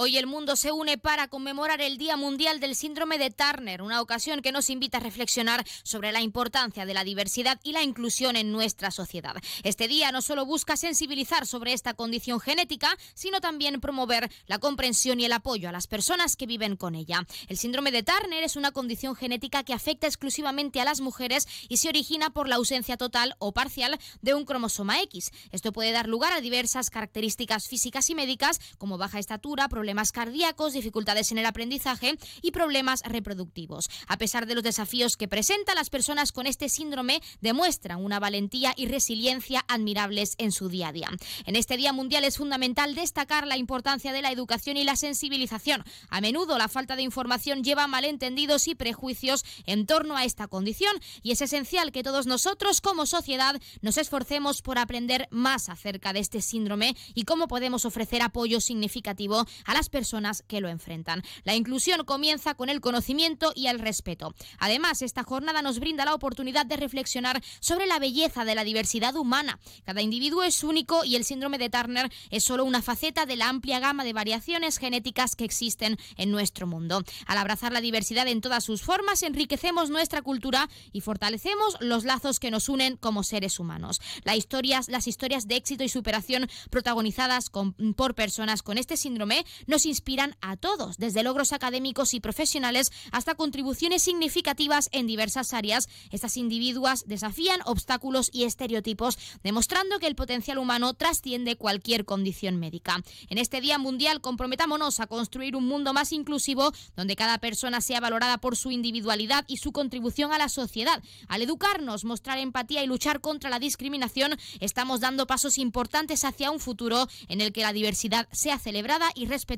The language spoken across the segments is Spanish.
Hoy el mundo se une para conmemorar el Día Mundial del Síndrome de Turner, una ocasión que nos invita a reflexionar sobre la importancia de la diversidad y la inclusión en nuestra sociedad. Este día no solo busca sensibilizar sobre esta condición genética, sino también promover la comprensión y el apoyo a las personas que viven con ella. El síndrome de Turner es una condición genética que afecta exclusivamente a las mujeres y se origina por la ausencia total o parcial de un cromosoma X. Esto puede dar lugar a diversas características físicas y médicas como baja estatura, problemas problemas cardíacos, dificultades en el aprendizaje y problemas reproductivos. A pesar de los desafíos que presenta, las personas con este síndrome demuestran una valentía y resiliencia admirables en su día a día. En este Día Mundial es fundamental destacar la importancia de la educación y la sensibilización. A menudo la falta de información lleva a malentendidos y prejuicios en torno a esta condición y es esencial que todos nosotros como sociedad nos esforcemos por aprender más acerca de este síndrome y cómo podemos ofrecer apoyo significativo a las personas que lo enfrentan. La inclusión comienza con el conocimiento y el respeto. Además, esta jornada nos brinda la oportunidad de reflexionar sobre la belleza de la diversidad humana. Cada individuo es único y el síndrome de Turner es solo una faceta de la amplia gama de variaciones genéticas que existen en nuestro mundo. Al abrazar la diversidad en todas sus formas, enriquecemos nuestra cultura y fortalecemos los lazos que nos unen como seres humanos. Las historias, las historias de éxito y superación protagonizadas por personas con este síndrome nos inspiran a todos, desde logros académicos y profesionales hasta contribuciones significativas en diversas áreas. Estas individuas desafían obstáculos y estereotipos, demostrando que el potencial humano trasciende cualquier condición médica. En este Día Mundial comprometámonos a construir un mundo más inclusivo, donde cada persona sea valorada por su individualidad y su contribución a la sociedad. Al educarnos, mostrar empatía y luchar contra la discriminación, estamos dando pasos importantes hacia un futuro en el que la diversidad sea celebrada y respetada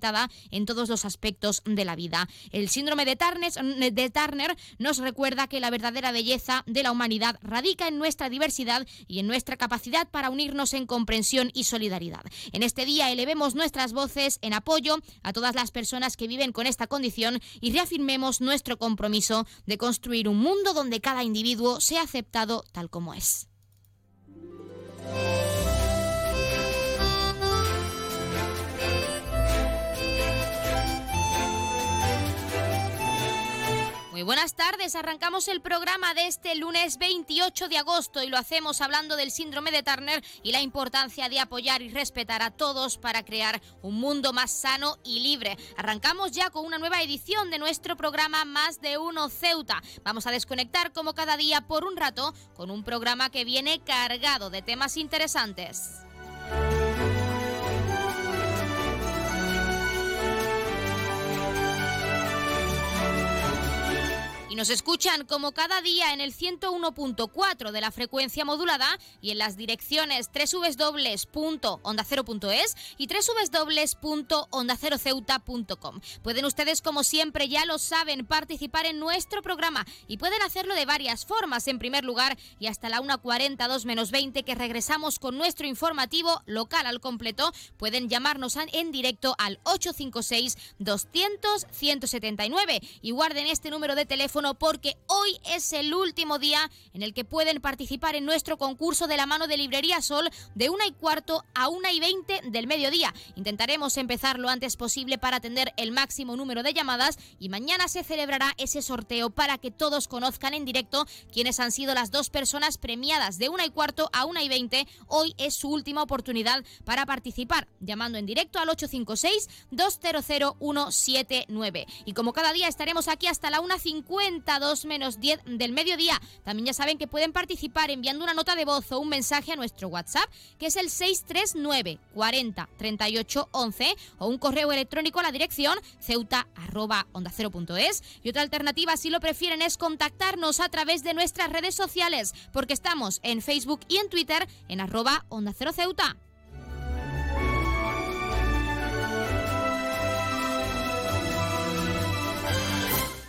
en todos los aspectos de la vida. El síndrome de Turner, de Turner nos recuerda que la verdadera belleza de la humanidad radica en nuestra diversidad y en nuestra capacidad para unirnos en comprensión y solidaridad. En este día elevemos nuestras voces en apoyo a todas las personas que viven con esta condición y reafirmemos nuestro compromiso de construir un mundo donde cada individuo sea aceptado tal como es. Muy buenas tardes, arrancamos el programa de este lunes 28 de agosto y lo hacemos hablando del síndrome de Turner y la importancia de apoyar y respetar a todos para crear un mundo más sano y libre. Arrancamos ya con una nueva edición de nuestro programa Más de Uno Ceuta. Vamos a desconectar como cada día por un rato con un programa que viene cargado de temas interesantes. Y nos escuchan como cada día en el 101.4 de la frecuencia modulada y en las direcciones www.ondacero.es y www.ondaceroceuta.com. Pueden ustedes, como siempre, ya lo saben, participar en nuestro programa y pueden hacerlo de varias formas. En primer lugar, y hasta la 1.42 menos 20 que regresamos con nuestro informativo local al completo, pueden llamarnos en directo al 856 200 179 y guarden este número de teléfono porque hoy es el último día en el que pueden participar en nuestro concurso de la mano de Librería Sol de una y cuarto a una y veinte del mediodía. Intentaremos empezar lo antes posible para atender el máximo número de llamadas y mañana se celebrará ese sorteo para que todos conozcan en directo quiénes han sido las dos personas premiadas de una y cuarto a una y veinte. Hoy es su última oportunidad para participar, llamando en directo al 856 200 179. Y como cada día estaremos aquí hasta la 1.50 2 menos 10 del mediodía. También ya saben que pueden participar enviando una nota de voz o un mensaje a nuestro WhatsApp, que es el 639 40 38 11, o un correo electrónico a la dirección ceuta arroba onda Y otra alternativa, si lo prefieren, es contactarnos a través de nuestras redes sociales, porque estamos en Facebook y en Twitter en arroba onda cero ceuta.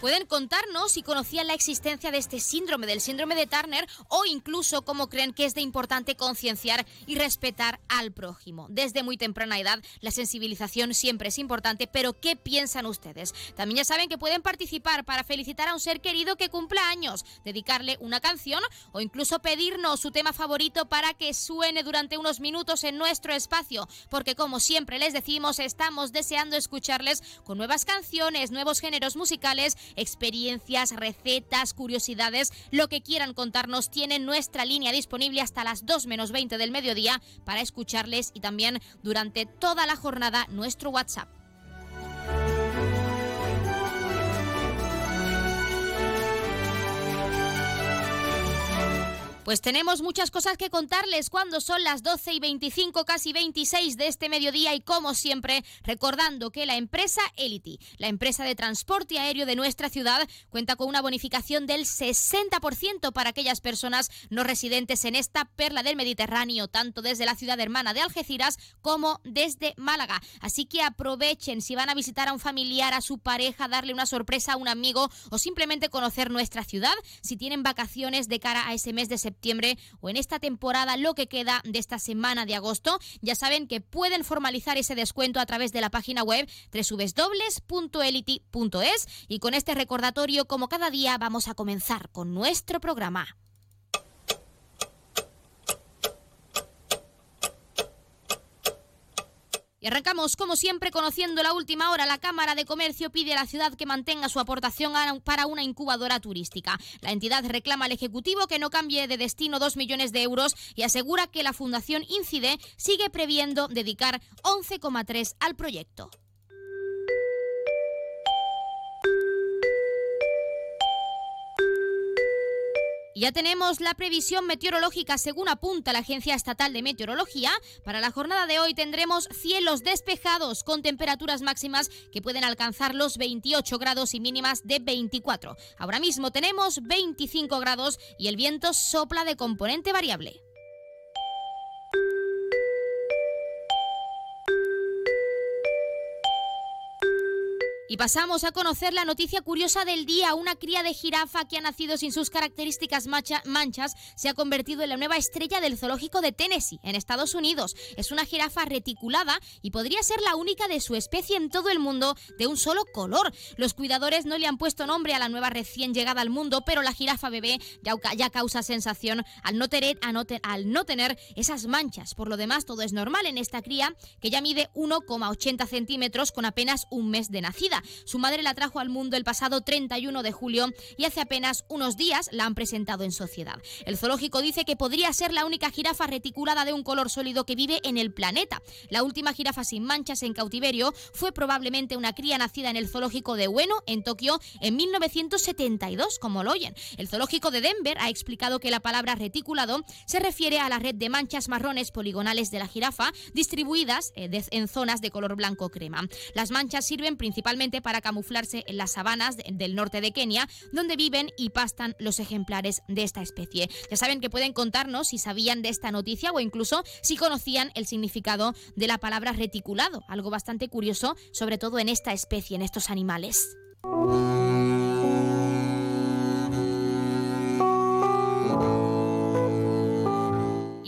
Pueden contarnos si conocían la existencia de este síndrome, del síndrome de Turner, o incluso cómo creen que es de importante concienciar y respetar al prójimo. Desde muy temprana edad, la sensibilización siempre es importante, pero ¿qué piensan ustedes? También ya saben que pueden participar para felicitar a un ser querido que cumpla años, dedicarle una canción o incluso pedirnos su tema favorito para que suene durante unos minutos en nuestro espacio, porque como siempre les decimos, estamos deseando escucharles con nuevas canciones, nuevos géneros musicales experiencias, recetas, curiosidades, lo que quieran contarnos, tienen nuestra línea disponible hasta las 2 menos 20 del mediodía para escucharles y también durante toda la jornada nuestro WhatsApp. Pues tenemos muchas cosas que contarles cuando son las 12 y 25, casi 26 de este mediodía y como siempre recordando que la empresa Elity, la empresa de transporte aéreo de nuestra ciudad, cuenta con una bonificación del 60% para aquellas personas no residentes en esta perla del Mediterráneo, tanto desde la ciudad hermana de Algeciras como desde Málaga. Así que aprovechen si van a visitar a un familiar, a su pareja, darle una sorpresa a un amigo o simplemente conocer nuestra ciudad, si tienen vacaciones de cara a ese mes de septiembre o en esta temporada lo que queda de esta semana de agosto. Ya saben que pueden formalizar ese descuento a través de la página web www.elity.es y con este recordatorio como cada día vamos a comenzar con nuestro programa. Y arrancamos, como siempre, conociendo la última hora. La Cámara de Comercio pide a la ciudad que mantenga su aportación para una incubadora turística. La entidad reclama al Ejecutivo que no cambie de destino dos millones de euros y asegura que la Fundación Incide sigue previendo dedicar 11,3 al proyecto. Ya tenemos la previsión meteorológica según apunta la Agencia Estatal de Meteorología. Para la jornada de hoy tendremos cielos despejados con temperaturas máximas que pueden alcanzar los 28 grados y mínimas de 24. Ahora mismo tenemos 25 grados y el viento sopla de componente variable. Y pasamos a conocer la noticia curiosa del día. Una cría de jirafa que ha nacido sin sus características manchas se ha convertido en la nueva estrella del zoológico de Tennessee, en Estados Unidos. Es una jirafa reticulada y podría ser la única de su especie en todo el mundo de un solo color. Los cuidadores no le han puesto nombre a la nueva recién llegada al mundo, pero la jirafa bebé ya, causa sensación al no, tener, al no tener esas manchas. Por lo demás, todo es normal en esta cría, que ya mide 1,80 centímetros con apenas un mes de nacida. Su madre la trajo al mundo el pasado 31 de julio y hace apenas unos días la han presentado en sociedad. El zoológico dice que podría ser la única jirafa reticulada de un color sólido que vive en el planeta. La última jirafa sin manchas en cautiverio fue probablemente una cría nacida en el zoológico de Ueno, en Tokio, en 1972, como lo oyen. El zoológico de Denver ha explicado que la palabra reticulado se refiere a la red de manchas marrones poligonales de la jirafa distribuidas eh, en zonas de color blanco crema. Las manchas sirven principalmente para camuflarse en las sabanas del norte de Kenia, donde viven y pastan los ejemplares de esta especie. Ya saben que pueden contarnos si sabían de esta noticia o incluso si conocían el significado de la palabra reticulado, algo bastante curioso, sobre todo en esta especie, en estos animales.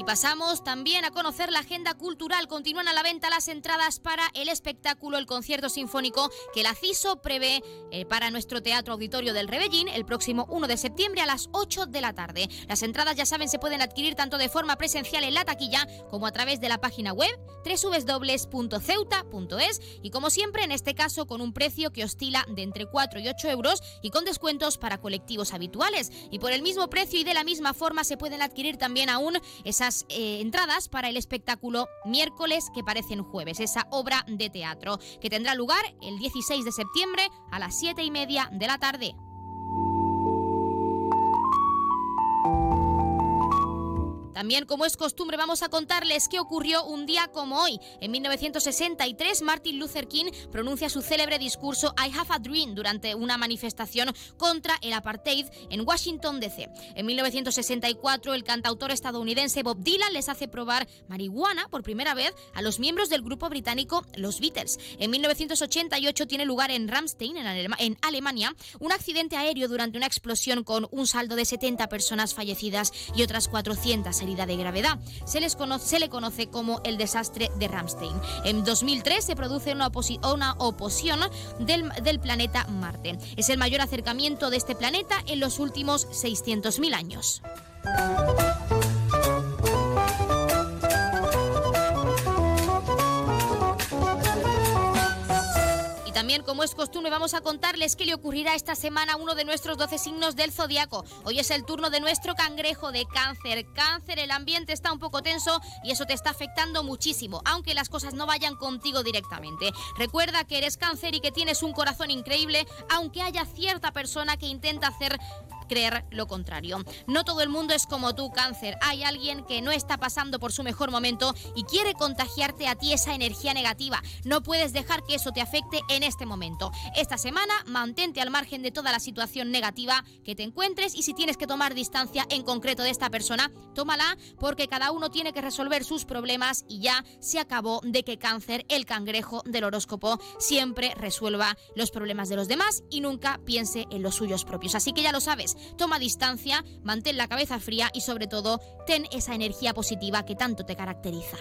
Pasamos también a conocer la agenda cultural. Continúan a la venta las entradas para el espectáculo, el concierto sinfónico que la CISO prevé eh, para nuestro Teatro Auditorio del Rebellín el próximo 1 de septiembre a las 8 de la tarde. Las entradas, ya saben, se pueden adquirir tanto de forma presencial en la taquilla como a través de la página web www.ceuta.es y como siempre, en este caso, con un precio que oscila de entre 4 y 8 euros y con descuentos para colectivos habituales. Y por el mismo precio y de la misma forma se pueden adquirir también aún esas eh, entradas para el espectáculo Miércoles que parecen jueves, esa obra de teatro que tendrá lugar el 16 de septiembre a las 7 y media de la tarde. También, como es costumbre, vamos a contarles qué ocurrió un día como hoy. En 1963, Martin Luther King pronuncia su célebre discurso I Have a Dream durante una manifestación contra el apartheid en Washington, D.C. En 1964, el cantautor estadounidense Bob Dylan les hace probar marihuana por primera vez a los miembros del grupo británico Los Beatles. En 1988 tiene lugar en Ramstein, en, Alemania, un accidente aéreo durante una explosión con un saldo de 70 personas fallecidas y otras 400 heridas de gravedad. Se, les se le conoce como el desastre de Ramstein. En 2003 se produce una, una oposición del, del planeta Marte. Es el mayor acercamiento de este planeta en los últimos 600.000 años. También, como es costumbre, vamos a contarles qué le ocurrirá esta semana a uno de nuestros 12 signos del zodiaco. Hoy es el turno de nuestro cangrejo de cáncer. Cáncer, el ambiente está un poco tenso y eso te está afectando muchísimo, aunque las cosas no vayan contigo directamente. Recuerda que eres cáncer y que tienes un corazón increíble, aunque haya cierta persona que intenta hacer creer lo contrario. No todo el mundo es como tú, cáncer. Hay alguien que no está pasando por su mejor momento y quiere contagiarte a ti esa energía negativa. No puedes dejar que eso te afecte en este momento. Esta semana mantente al margen de toda la situación negativa que te encuentres y si tienes que tomar distancia en concreto de esta persona, tómala porque cada uno tiene que resolver sus problemas y ya se acabó de que cáncer, el cangrejo del horóscopo, siempre resuelva los problemas de los demás y nunca piense en los suyos propios. Así que ya lo sabes, toma distancia, mantén la cabeza fría y sobre todo ten esa energía positiva que tanto te caracteriza.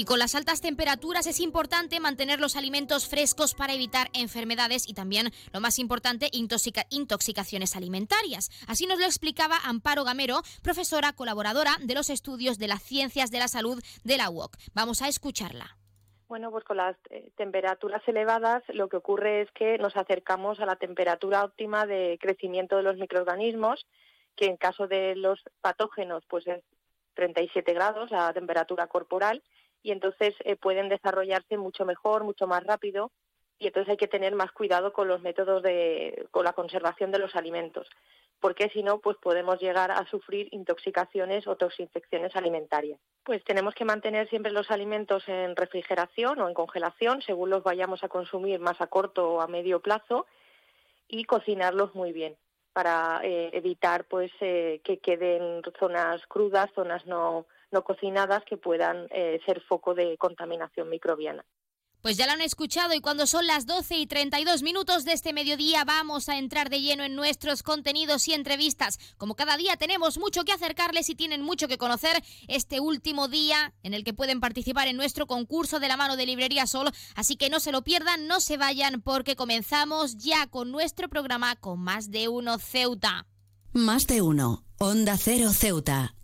Y con las altas temperaturas es importante mantener los alimentos frescos para evitar enfermedades y también, lo más importante, intoxicaciones alimentarias. Así nos lo explicaba Amparo Gamero, profesora colaboradora de los estudios de las ciencias de la salud de la UOC. Vamos a escucharla. Bueno, pues con las eh, temperaturas elevadas lo que ocurre es que nos acercamos a la temperatura óptima de crecimiento de los microorganismos, que en caso de los patógenos pues es 37 grados la temperatura corporal y entonces eh, pueden desarrollarse mucho mejor, mucho más rápido y entonces hay que tener más cuidado con los métodos de con la conservación de los alimentos, porque si no pues podemos llegar a sufrir intoxicaciones o toxinfecciones alimentarias. Pues tenemos que mantener siempre los alimentos en refrigeración o en congelación según los vayamos a consumir más a corto o a medio plazo y cocinarlos muy bien para eh, evitar pues eh, que queden zonas crudas, zonas no no cocinadas que puedan eh, ser foco de contaminación microbiana. Pues ya lo han escuchado y cuando son las 12 y 32 minutos de este mediodía vamos a entrar de lleno en nuestros contenidos y entrevistas. Como cada día tenemos mucho que acercarles y tienen mucho que conocer este último día en el que pueden participar en nuestro concurso de la mano de Librería Sol. Así que no se lo pierdan, no se vayan porque comenzamos ya con nuestro programa con más de uno Ceuta. Más de uno, Onda Cero Ceuta.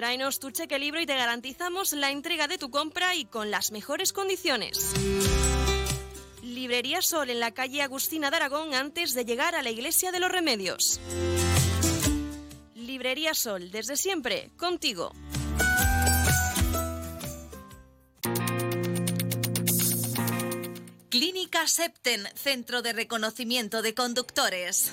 Tráenos tu cheque libro y te garantizamos la entrega de tu compra y con las mejores condiciones. Librería Sol en la calle Agustina de Aragón antes de llegar a la Iglesia de los Remedios. Librería Sol, desde siempre, contigo. Clínica Septen, Centro de Reconocimiento de Conductores.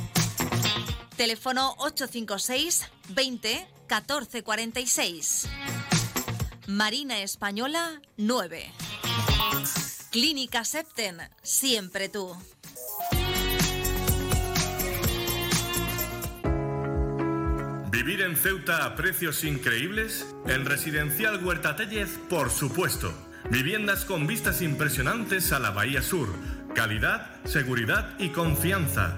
Teléfono 856 20 14 46. Marina Española 9. Clínica Septen, siempre tú. ¿Vivir en Ceuta a precios increíbles? En Residencial Huerta Tellez, por supuesto. Viviendas con vistas impresionantes a la Bahía Sur. Calidad, seguridad y confianza.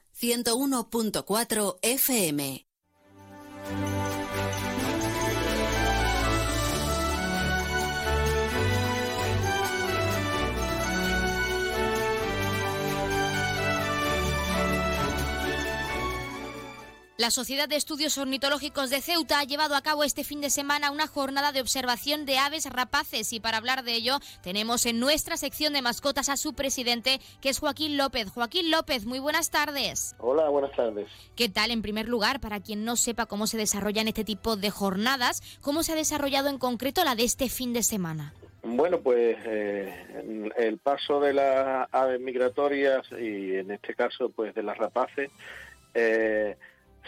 101.4 FM. La Sociedad de Estudios Ornitológicos de Ceuta ha llevado a cabo este fin de semana una jornada de observación de aves rapaces y para hablar de ello tenemos en nuestra sección de mascotas a su presidente que es Joaquín López. Joaquín López, muy buenas tardes. Hola, buenas tardes. ¿Qué tal? En primer lugar, para quien no sepa cómo se desarrollan este tipo de jornadas, ¿cómo se ha desarrollado en concreto la de este fin de semana? Bueno, pues eh, el paso de las aves migratorias y en este caso pues de las rapaces eh,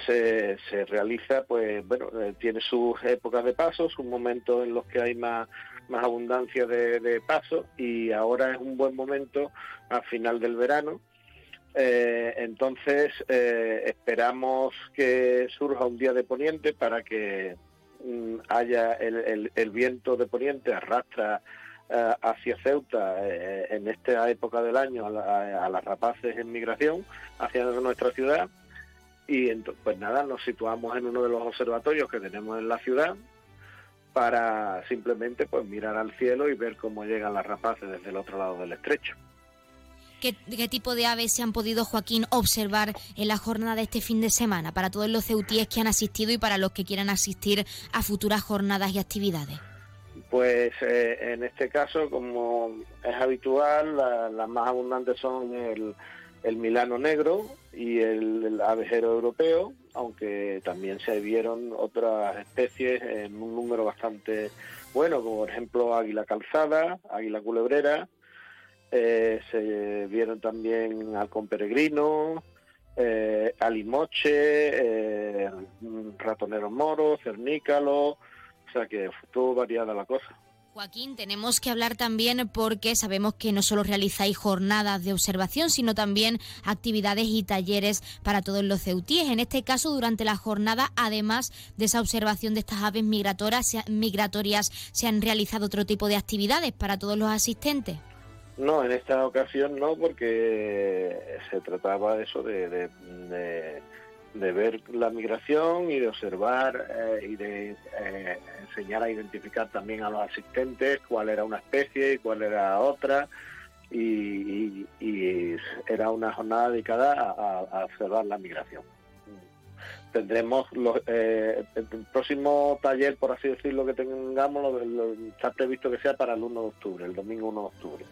se, se realiza, pues bueno, eh, tiene sus épocas de paso, sus momentos en los que hay más, más abundancia de, de paso y ahora es un buen momento al final del verano. Eh, entonces eh, esperamos que surja un día de poniente para que mm, haya el, el- el viento de poniente arrastra hacia Ceuta en esta época del año a, la- a las rapaces en migración hacia nuestra ciudad y ento- pues nada, nos situamos en uno de los observatorios que tenemos en la ciudad para simplemente pues mirar al cielo y ver cómo llegan las rapaces desde el otro lado del estrecho. ¿Qué, qué tipo de aves se han podido, Joaquín, observar en la jornada de este fin de semana para todos los ceutíes que han asistido y para los que quieran asistir a futuras jornadas y actividades? Pues eh, en este caso, como es habitual, la- las más abundantes son el, el milano negro y el, abejero europeo, aunque también se vieron otras especies en un número bastante bueno, como por ejemplo águila calzada, águila culebrera, eh, se vieron también halcón peregrino, eh, alimoche, eh, ratonero moro, cernícalo, o sea que estuvo variada la cosa. Joaquín, tenemos que hablar también porque sabemos que no solo realizáis jornadas de observación, sino también actividades y talleres para todos los ceutíes. En este caso, durante la jornada, además de esa observación de estas aves migratorias, se han realizado otro tipo de actividades para todos los asistentes. No, en esta ocasión no, porque se trataba de eso, de de ver la migración y de observar eh, y de eh, enseñar a identificar también a los asistentes cuál era una especie y cuál era otra. Y, era una jornada dedicada a, observar la migración. Tendremos los, eh, el próximo taller, por así decirlo, que tengamos, lo, está previsto que sea para el 1 de octubre, el domingo 1 de octubre.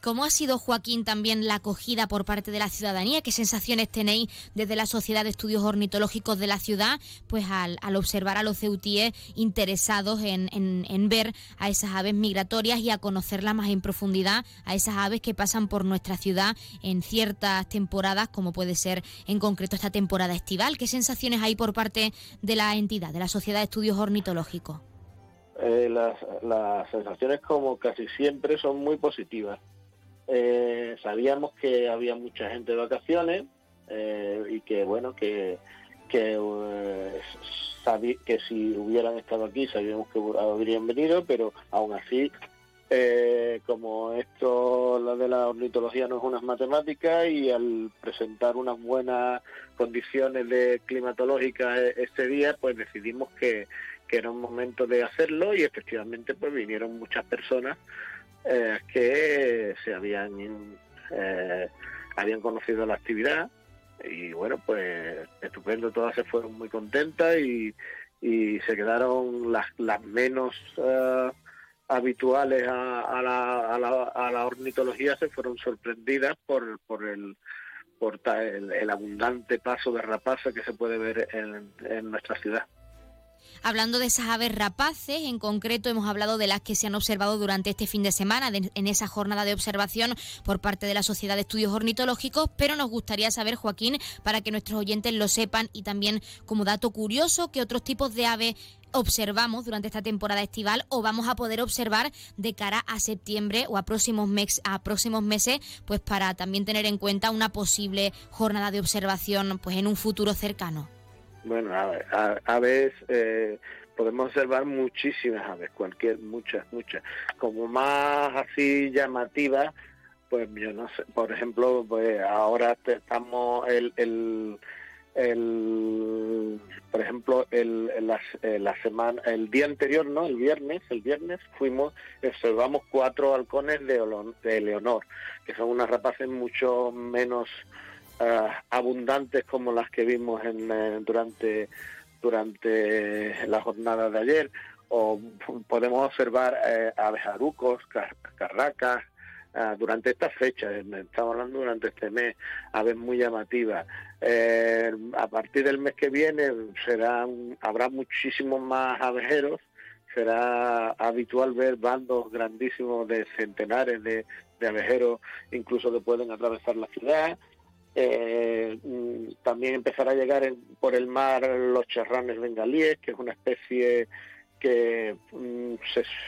¿Cómo ha sido, Joaquín, también la acogida por parte de la ciudadanía? ¿Qué sensaciones tenéis desde la Sociedad de Estudios Ornitológicos de la ciudad, pues al, observar a los ceutíes interesados en, ver a esas aves migratorias y a conocerlas más en profundidad, a esas aves que pasan por nuestra ciudad en ciertas temporadas, como puede ser en concreto esta temporada estival? ¿Qué sensaciones hay por parte de la entidad, de la Sociedad de Estudios Ornitológicos? Eh, las sensaciones, como casi siempre, son muy positivas eh, sabíamos que había mucha gente de vacaciones eh, y que bueno que que, eh, que si hubieran estado aquí sabíamos que habrían venido pero aún así como esto la de la ornitología no es una matemática y al presentar unas buenas condiciones de climatológicas este día pues decidimos que, que era un momento de hacerlo y efectivamente pues vinieron muchas personas eh, que se habían eh, habían conocido la actividad y bueno pues estupendo todas se fueron muy contentas y, y se quedaron las, las menos eh, habituales a, la, a, la, a, la, ornitología se fueron sorprendidas por, por el por el, abundante paso de rapaza que se puede ver en nuestra ciudad. Hablando de esas aves rapaces, en concreto hemos hablado de las que se han observado durante este fin de semana en esa jornada de observación por parte de la Sociedad de Estudios Ornitológicos, pero nos gustaría saber, Joaquín, para que nuestros oyentes lo sepan y también como dato curioso, qué otros tipos de aves observamos durante esta temporada estival o vamos a poder observar de cara a septiembre o a próximos, a próximos meses, pues para también tener en cuenta una posible jornada de observación pues en un futuro cercano. Bueno, aves, eh, podemos observar muchísimas aves, cualquier, muchas, muchas. Como más así llamativas, pues yo no sé, por ejemplo, pues ahora estamos el, el, el por ejemplo, el, la, eh, la, semana, el día anterior, ¿no? El viernes, el viernes fuimos, observamos cuatro halcones de, de Leonor, que son unas rapaces mucho menos eh, abundantes como las que vimos en, eh, durante durante la jornada de ayer o podemos observar eh, abejarucos, carracas durante esta fecha, estamos hablando durante este mes, aves muy llamativas. a partir del mes que viene serán, habrá muchísimos más abejeros, será habitual ver bandos grandísimos de centenares de, de abejeros, incluso que pueden atravesar la ciudad. Eh, mm, también empezará a llegar por el mar los charranes bengalíes, que es una especie que mm,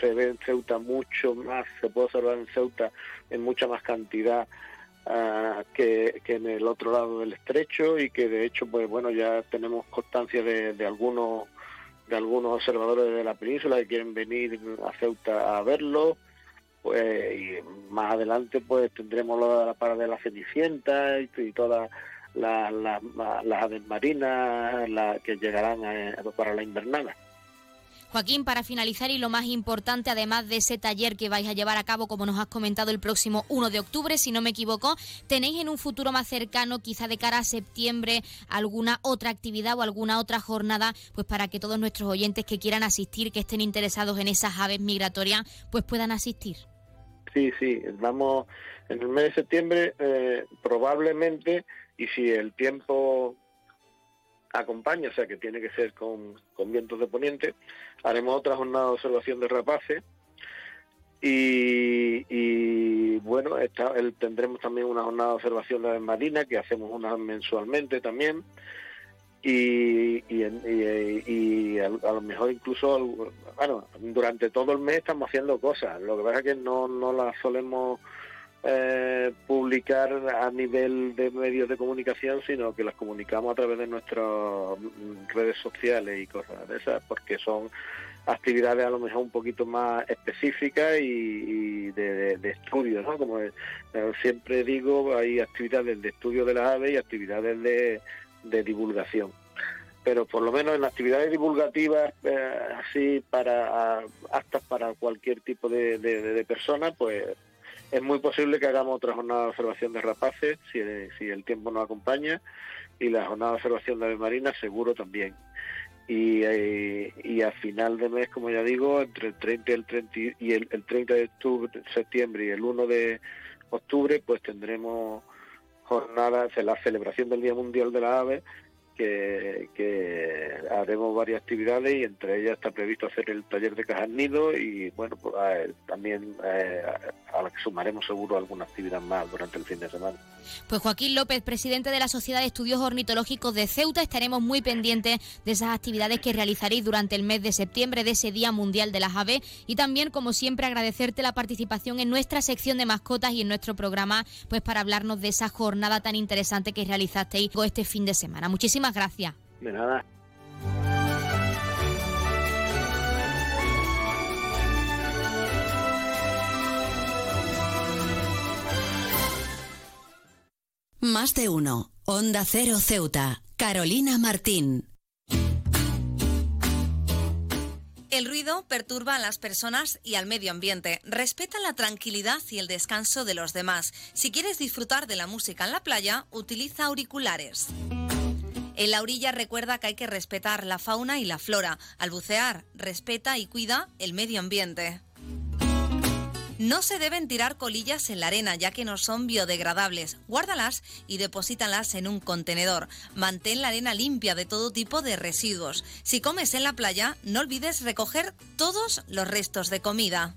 se, ve en Ceuta mucho más, se puede observar en Ceuta en mucha más cantidad ah, que, en el otro lado del estrecho y que de hecho pues bueno ya tenemos constancia de, de algunos de algunos observadores de la península que quieren venir a Ceuta a verlo pues y más adelante pues tendremos la, para de la Cenicienta y, todas las aves marinas la, que llegarán para la invernada. Joaquín, para finalizar y lo más importante, además de ese taller que vais a llevar a cabo, como nos has comentado, el próximo 1 de octubre, si no me equivoco, ¿tenéis en un futuro más cercano, quizá de cara a septiembre, alguna otra actividad o alguna otra jornada, pues para que todos nuestros oyentes que quieran asistir, que estén interesados en esas aves migratorias, pues puedan asistir? Sí, sí, vamos en el mes de septiembre eh, probablemente y si el tiempo acompaña, o sea que tiene que ser con, con vientos de poniente, haremos otra jornada de observación de rapaces. Y, y bueno, el, tendremos también una jornada de observación de marina que hacemos una mensualmente también. Y, y, y a, lo mejor incluso, bueno, durante todo el mes estamos haciendo cosas, lo que pasa es que no, no las solemos eh, publicar a nivel de medios de comunicación, sino que las comunicamos a través de nuestras redes sociales y cosas de esas, porque son actividades a lo mejor un poquito más específicas y, de, estudio, ¿no? Como eh, siempre digo, hay actividades de estudio de las aves y actividades de, divulgación. Pero por lo menos en actividades divulgativas, eh, así para aptas para cualquier tipo de, de persona, pues es muy posible que hagamos otra jornada de observación de rapaces, si, si el tiempo nos acompaña, y la jornada de observación de aves marinas seguro también. Y, eh, y, a final de mes, como ya digo, entre el 30 y el 30, y el, 30 de octubre, septiembre y el 1 de octubre, pues tendremos jornadas, la celebración del Día Mundial de la Ave, que, haremos varias actividades y entre ellas está previsto hacer el taller de cajas nido y bueno, pues, también eh, a la que sumaremos seguro alguna actividad más durante el fin de semana. Pues Joaquín López, presidente de la Sociedad de Estudios Ornitológicos de Ceuta, estaremos muy pendientes de esas actividades que realizaréis durante el mes de septiembre, de ese Día Mundial de las Aves y también, como siempre, agradecerte la participación en nuestra sección de mascotas y en nuestro programa, pues para hablarnos de esa jornada tan interesante que realizasteis este fin de semana. Muchísimas gracias. De nada. Más de uno. Onda Cero Ceuta. Carolina Martín. El ruido perturba a las personas y al medio ambiente. Respeta la tranquilidad y el descanso de los demás. Si quieres disfrutar de la música en la playa, utiliza auriculares. En la orilla recuerda que hay que respetar la fauna y la flora. Al bucear, respeta y cuida el medio ambiente. No se deben tirar colillas en la arena ya que no son biodegradables. Guárdalas y deposítalas en un contenedor. Mantén la arena limpia de todo tipo de residuos. Si comes en la playa, no olvides recoger todos los restos de comida.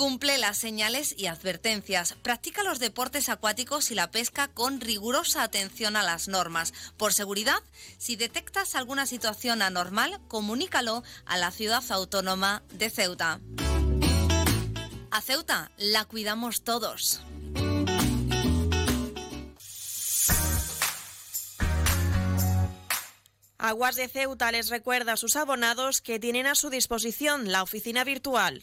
Cumple las señales y advertencias. Practica los deportes acuáticos y la pesca con rigurosa atención a las normas. Por seguridad, si detectas alguna situación anormal, comunícalo a la ciudad autónoma de Ceuta. A Ceuta la cuidamos todos. Aguas de Ceuta les recuerda a sus abonados que tienen a su disposición la oficina virtual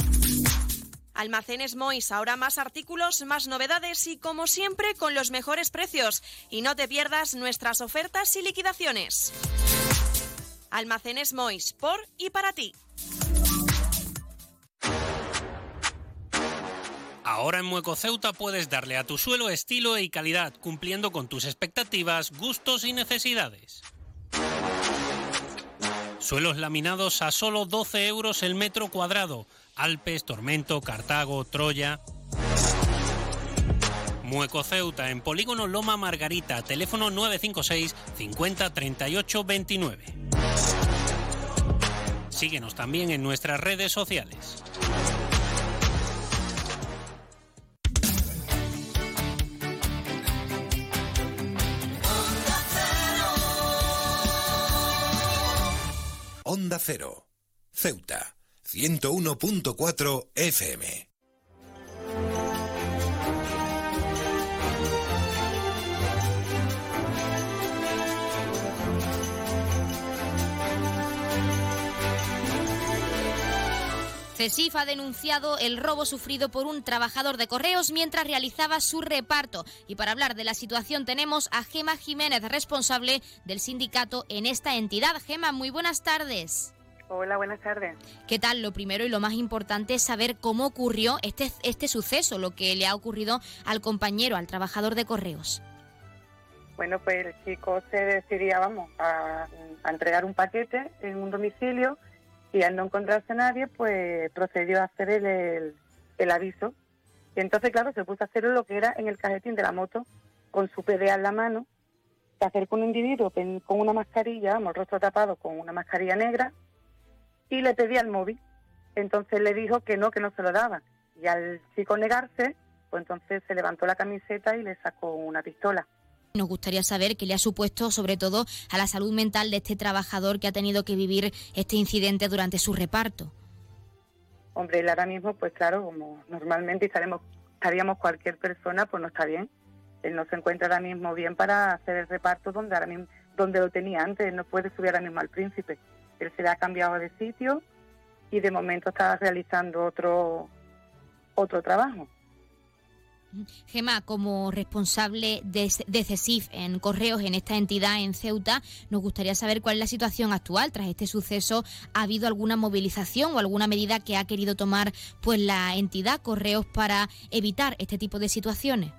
Almacenes Mois, ahora más artículos, más novedades y como siempre con los mejores precios. Y no te pierdas nuestras ofertas y liquidaciones. Almacenes Mois, por y para ti. Ahora en Mueco Ceuta puedes darle a tu suelo estilo y calidad, cumpliendo con tus expectativas, gustos y necesidades. Suelos laminados a solo 12 euros el metro cuadrado. Alpes, Tormento, Cartago, Troya. Mueco Ceuta en Polígono Loma Margarita, teléfono 956 50 38 29. Síguenos también en nuestras redes sociales. Onda Cero, Ceuta, 101.4 FM. CESIF ha denunciado el robo sufrido por un trabajador de correos mientras realizaba su reparto. Y para hablar de la situación tenemos a Gema Jiménez, responsable del sindicato en esta entidad. Gema, muy buenas tardes. Hola, buenas tardes. ¿Qué tal? Lo primero y lo más importante es saber cómo ocurrió este, este suceso, lo que le ha ocurrido al compañero, al trabajador de correos. Bueno, pues el chico se decidía, vamos, a, a entregar un paquete en un domicilio y al no encontrarse nadie, pues procedió a hacer el, el, el aviso. Y entonces, claro, se puso a hacer lo que era en el cajetín de la moto, con su PDA en la mano, se acercó un individuo con una mascarilla, vamos, el rostro tapado con una mascarilla negra, y le pedía el móvil. Entonces le dijo que no, que no se lo daba. Y al chico negarse, pues entonces se levantó la camiseta y le sacó una pistola. Nos gustaría saber qué le ha supuesto, sobre todo, a la salud mental de este trabajador que ha tenido que vivir este incidente durante su reparto. Hombre, él ahora mismo, pues claro, como normalmente estaremos, estaríamos cualquier persona, pues no está bien. Él no se encuentra ahora mismo bien para hacer el reparto donde ahora mismo, donde lo tenía antes, Él no puede subir ahora mismo al príncipe. Él se le ha cambiado de sitio y de momento está realizando otro otro trabajo. Gema, como responsable de, de CESIF en Correos, en esta entidad en Ceuta, nos gustaría saber cuál es la situación actual tras este suceso. ¿Ha habido alguna movilización o alguna medida que ha querido tomar pues la entidad Correos para evitar este tipo de situaciones?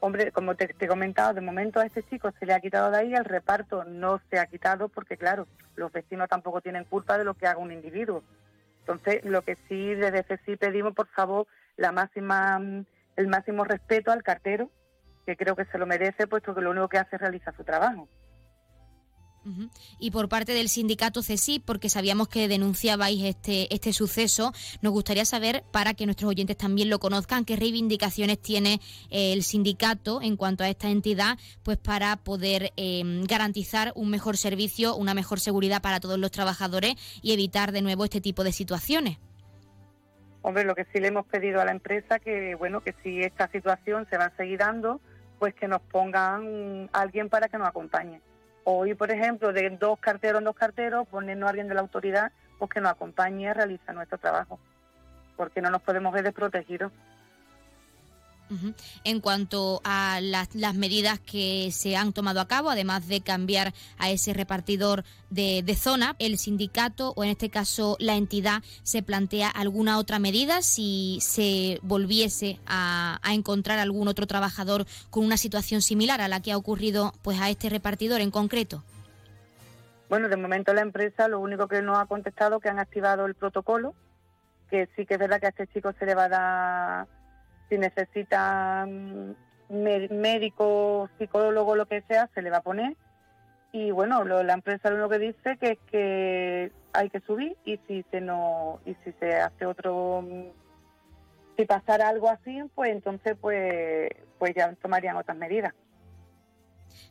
Hombre, como te, he comentado, de momento a este chico se le ha quitado de ahí, el reparto no se ha quitado porque, claro, los vecinos tampoco tienen culpa de lo que haga un individuo. Entonces, lo que sí desde CESI pedimos, por favor, la máxima, el máximo respeto al cartero, que creo que se lo merece, puesto que lo único que hace es realizar su trabajo. Y por parte del sindicato CESIP, porque sabíamos que denunciabais este, este suceso, nos gustaría saber, para que nuestros oyentes también lo conozcan, qué reivindicaciones tiene eh, el sindicato en cuanto a esta entidad, pues para poder eh, garantizar un mejor servicio, una mejor seguridad para todos los trabajadores y evitar de nuevo este tipo de situaciones. Hombre, lo que sí le hemos pedido a la empresa que, bueno, que si esta situación se va a seguir dando, pues que nos pongan alguien para que nos acompañe. Hoy, por ejemplo, de dos carteros en dos carteros, ponernos a alguien de la autoridad pues que nos acompañe a realizar nuestro trabajo, porque no nos podemos ver desprotegidos. En cuanto a las, las medidas que se han tomado a cabo, además de cambiar a ese repartidor de, zona, el sindicato o en este caso la entidad se plantea alguna otra medida si se volviese a, a encontrar algún otro trabajador con una situación similar a la que ha ocurrido pues a este repartidor en concreto. Bueno, de momento la empresa lo único que nos ha contestado es que han activado el protocolo, que sí que es verdad que a este chico se le va a dar, si necesita mm, mé- médico, psicólogo, lo que sea, se le va a poner. Y bueno, lo- la empresa lo que dice que es que hay que subir y si se no y si se hace otro mm, si pasara algo así, pues entonces pues, pues ya tomarían otras medidas.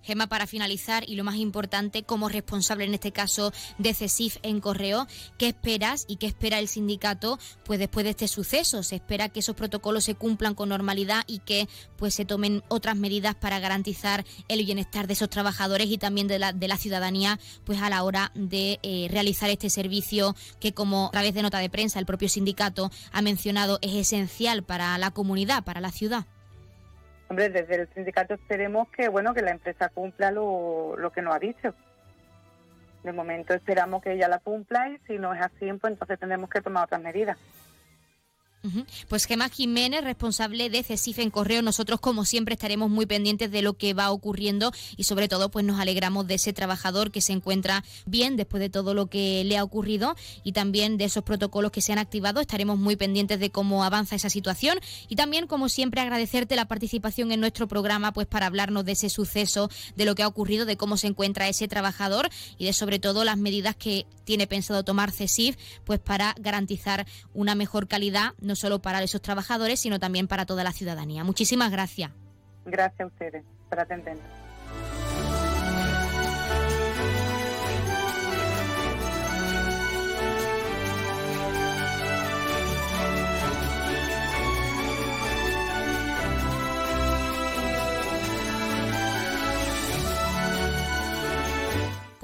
Gema, para finalizar, y lo más importante, como responsable en este caso de CESIF en Correo, ¿qué esperas y qué espera el sindicato pues después de este suceso? ¿Se espera que esos protocolos se cumplan con normalidad y que pues se tomen otras medidas para garantizar el bienestar de esos trabajadores y también de la, de la ciudadanía pues a la hora de eh, realizar este servicio que como a través de nota de prensa el propio sindicato ha mencionado es esencial para la comunidad, para la ciudad? Hombre, desde el sindicato esperemos que bueno que la empresa cumpla lo, que nos ha dicho. De momento esperamos que ella la cumpla y si no es así, pues entonces tendremos que tomar otras medidas. Pues Gemma Jiménez, responsable de CESIF en Correo, nosotros como siempre estaremos muy pendientes de lo que va ocurriendo y sobre todo pues nos alegramos de ese trabajador que se encuentra bien después de todo lo que le ha ocurrido y también de esos protocolos que se han activado. Estaremos muy pendientes de cómo avanza esa situación y también como siempre agradecerte la participación en nuestro programa pues para hablarnos de ese suceso, de lo que ha ocurrido, de cómo se encuentra ese trabajador y de sobre todo las medidas que tiene pensado tomar CESIF pues para garantizar una mejor calidad solo para esos trabajadores, sino también para toda la ciudadanía. Muchísimas gracias. Gracias a ustedes por atendernos.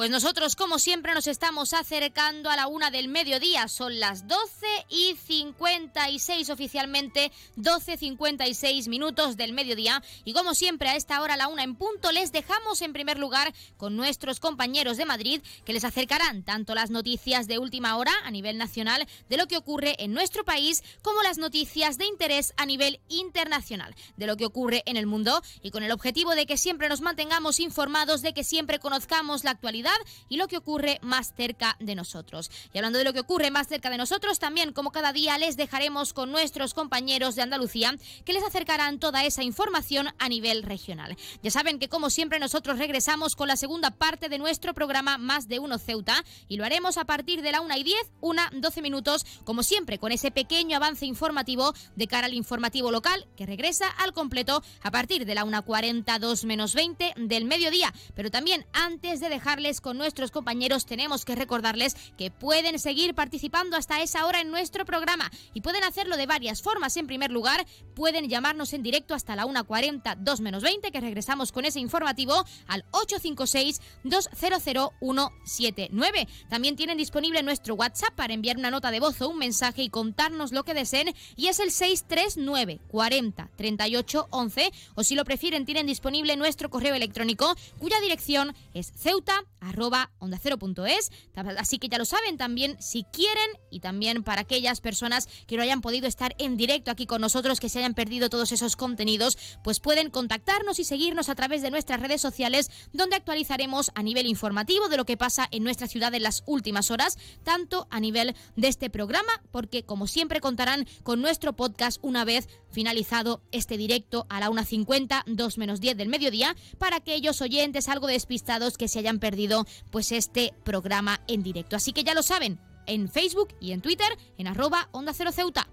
Pues nosotros, como siempre, nos estamos acercando a la una del mediodía. Son las 12 y 56 oficialmente, 12.56 minutos del mediodía. Y como siempre, a esta hora, la una en punto, les dejamos en primer lugar con nuestros compañeros de Madrid que les acercarán tanto las noticias de última hora a nivel nacional de lo que ocurre en nuestro país, como las noticias de interés a nivel internacional de lo que ocurre en el mundo y con el objetivo de que siempre nos mantengamos informados, de que siempre conozcamos la actualidad y lo que ocurre más cerca de nosotros. Y hablando de lo que ocurre más cerca de nosotros, también como cada día les dejaremos con nuestros compañeros de Andalucía que les acercarán toda esa información a nivel regional. Ya saben que como siempre nosotros regresamos con la segunda parte de nuestro programa Más de Uno Ceuta y lo haremos a partir de la 1 y 10, una 12 minutos, como siempre con ese pequeño avance informativo de cara al informativo local que regresa al completo a partir de la 1.40, menos 20 del mediodía. Pero también antes de dejarles con nuestros compañeros, tenemos que recordarles que pueden seguir participando hasta esa hora en nuestro programa y pueden hacerlo de varias formas. En primer lugar, pueden llamarnos en directo hasta la 1.40, 2 menos 20, que regresamos con ese informativo al 856-200-179. También tienen disponible nuestro WhatsApp para enviar una nota de voz o un mensaje y contarnos lo que deseen y es el 639 40 38 11 o si lo prefieren tienen disponible nuestro correo electrónico cuya dirección es ceuta arroba onda es. Así que ya lo saben también si quieren y también para aquellas personas que no hayan podido estar en directo aquí con nosotros, que se hayan perdido todos esos contenidos, pues pueden contactarnos y seguirnos a través de nuestras redes sociales donde actualizaremos a nivel informativo de lo que pasa en nuestra ciudad en las últimas horas, tanto a nivel de este programa, porque como siempre contarán con nuestro podcast una vez finalizado este directo a la 1.50, 2 menos 10 del mediodía, para aquellos oyentes algo despistados que se hayan perdido pues este programa en directo. Así que ya lo saben, en Facebook y en Twitter, en arroba Onda Cero Ceuta.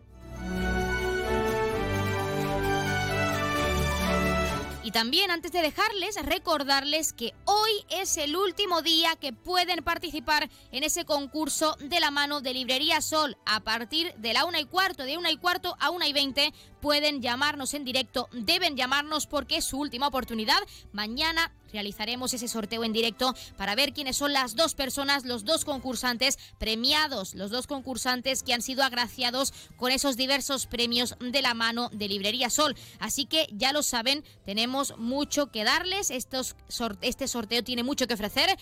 Y también antes de dejarles, recordarles que hoy es el último día que pueden participar en ese concurso de la mano de Librería Sol. A partir de la una y cuarto, de una y cuarto a una y veinte, pueden llamarnos en directo, deben llamarnos porque es su última oportunidad. Mañana realizaremos ese sorteo en directo para ver quiénes son las dos personas, los dos concursantes premiados, los dos concursantes que han sido agraciados con esos diversos premios de la mano de Librería Sol. Así que ya lo saben, tenemos mucho que darles. Este sorteo tiene mucho que ofrecer.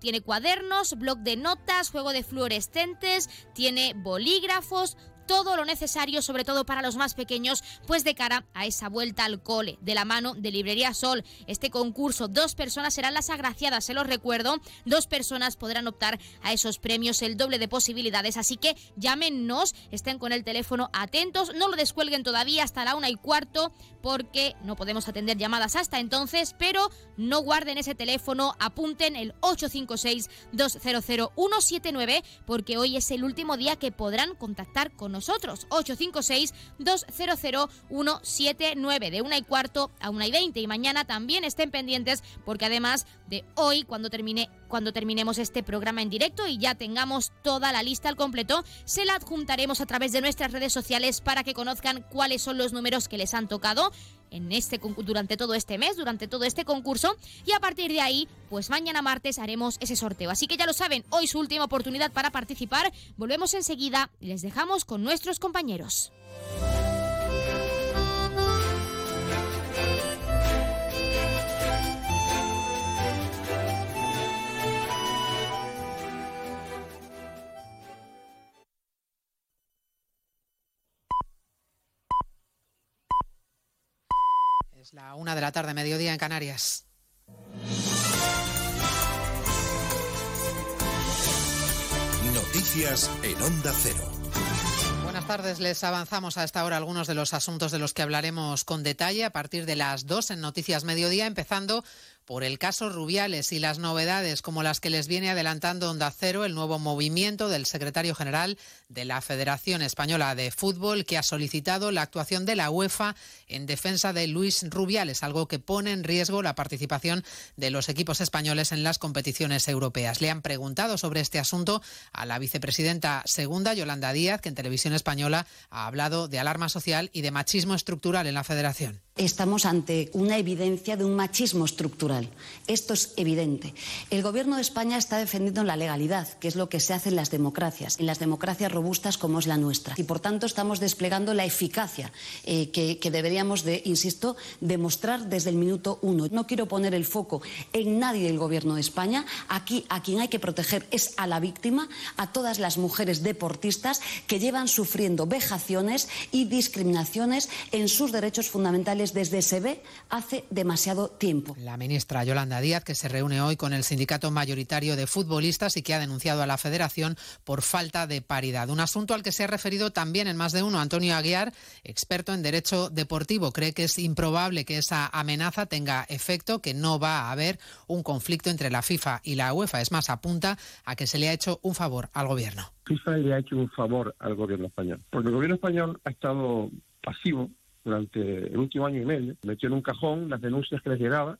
Tiene cuadernos, blog de notas, juego de fluorescentes, tiene bolígrafos, todo lo necesario, sobre todo para los más pequeños, pues de cara a esa vuelta al cole, de la mano de Librería Sol. Este concurso, dos personas serán las agraciadas, se los recuerdo, dos personas podrán optar a esos premios, el doble de posibilidades, así que llámenos, estén con el teléfono atentos, no lo descuelguen todavía hasta la una y cuarto, porque no podemos atender llamadas hasta entonces, pero no guarden ese teléfono, apunten el 856-200-179, porque hoy es el último día que podrán contactar con nosotros. 856-200-179 de una y cuarto a una y veinte. Y mañana también estén pendientes porque además de hoy, cuando termine cuando terminemos este programa en directo y ya tengamos toda la lista al completo, se la adjuntaremos a través de nuestras redes sociales para que conozcan cuáles son los números que les han tocado en este durante todo este mes, durante todo este concurso y a partir de ahí, pues mañana martes haremos ese sorteo. Así que ya lo saben, hoy su última oportunidad para participar. Volvemos enseguida y les dejamos con nuestros compañeros. La una de la tarde, mediodía en Canarias. Noticias en Onda Cero. Buenas tardes, les avanzamos a esta hora algunos de los asuntos de los que hablaremos con detalle a partir de las dos en Noticias Mediodía, empezando por el caso Rubiales y las novedades como las que les viene adelantando Onda Cero, el nuevo movimiento del secretario general de la Federación Española de Fútbol, que ha solicitado la actuación de la UEFA en defensa de Luis Rubiales, algo que pone en riesgo la participación de los equipos españoles en las competiciones europeas. Le han preguntado sobre este asunto a la vicepresidenta segunda, Yolanda Díaz, que en televisión española ha hablado de alarma social y de machismo estructural en la Federación. Estamos ante una evidencia de un machismo estructural. Esto es evidente. El Gobierno de España está defendiendo la legalidad, que es lo que se hace en las democracias, en las democracias robustas como es la nuestra. Y por tanto estamos desplegando la eficacia eh, que, que, deberíamos de, insisto, demostrar desde el minuto uno. No quiero poner el foco en nadie del Gobierno de España. Aquí a quien hay que proteger es a la víctima, a todas las mujeres deportistas que llevan sufriendo vejaciones y discriminaciones en sus derechos fundamentales desde SEBE hace demasiado tiempo. La ministra Yolanda Díaz, que se reúne hoy con el sindicato mayoritario de futbolistas y que ha denunciado a la federación por falta de paridad. Un asunto al que se ha referido también en más de uno Antonio Aguiar, experto en derecho deportivo. Cree que es improbable que esa amenaza tenga efecto, que no va a haber un conflicto entre la FIFA y la UEFA. Es más, apunta a que se le ha hecho un favor al gobierno. FIFA le ha hecho un favor al gobierno español, porque el gobierno español ha estado pasivo durante el último año y medio, metió en un cajón las denuncias que les llegaba,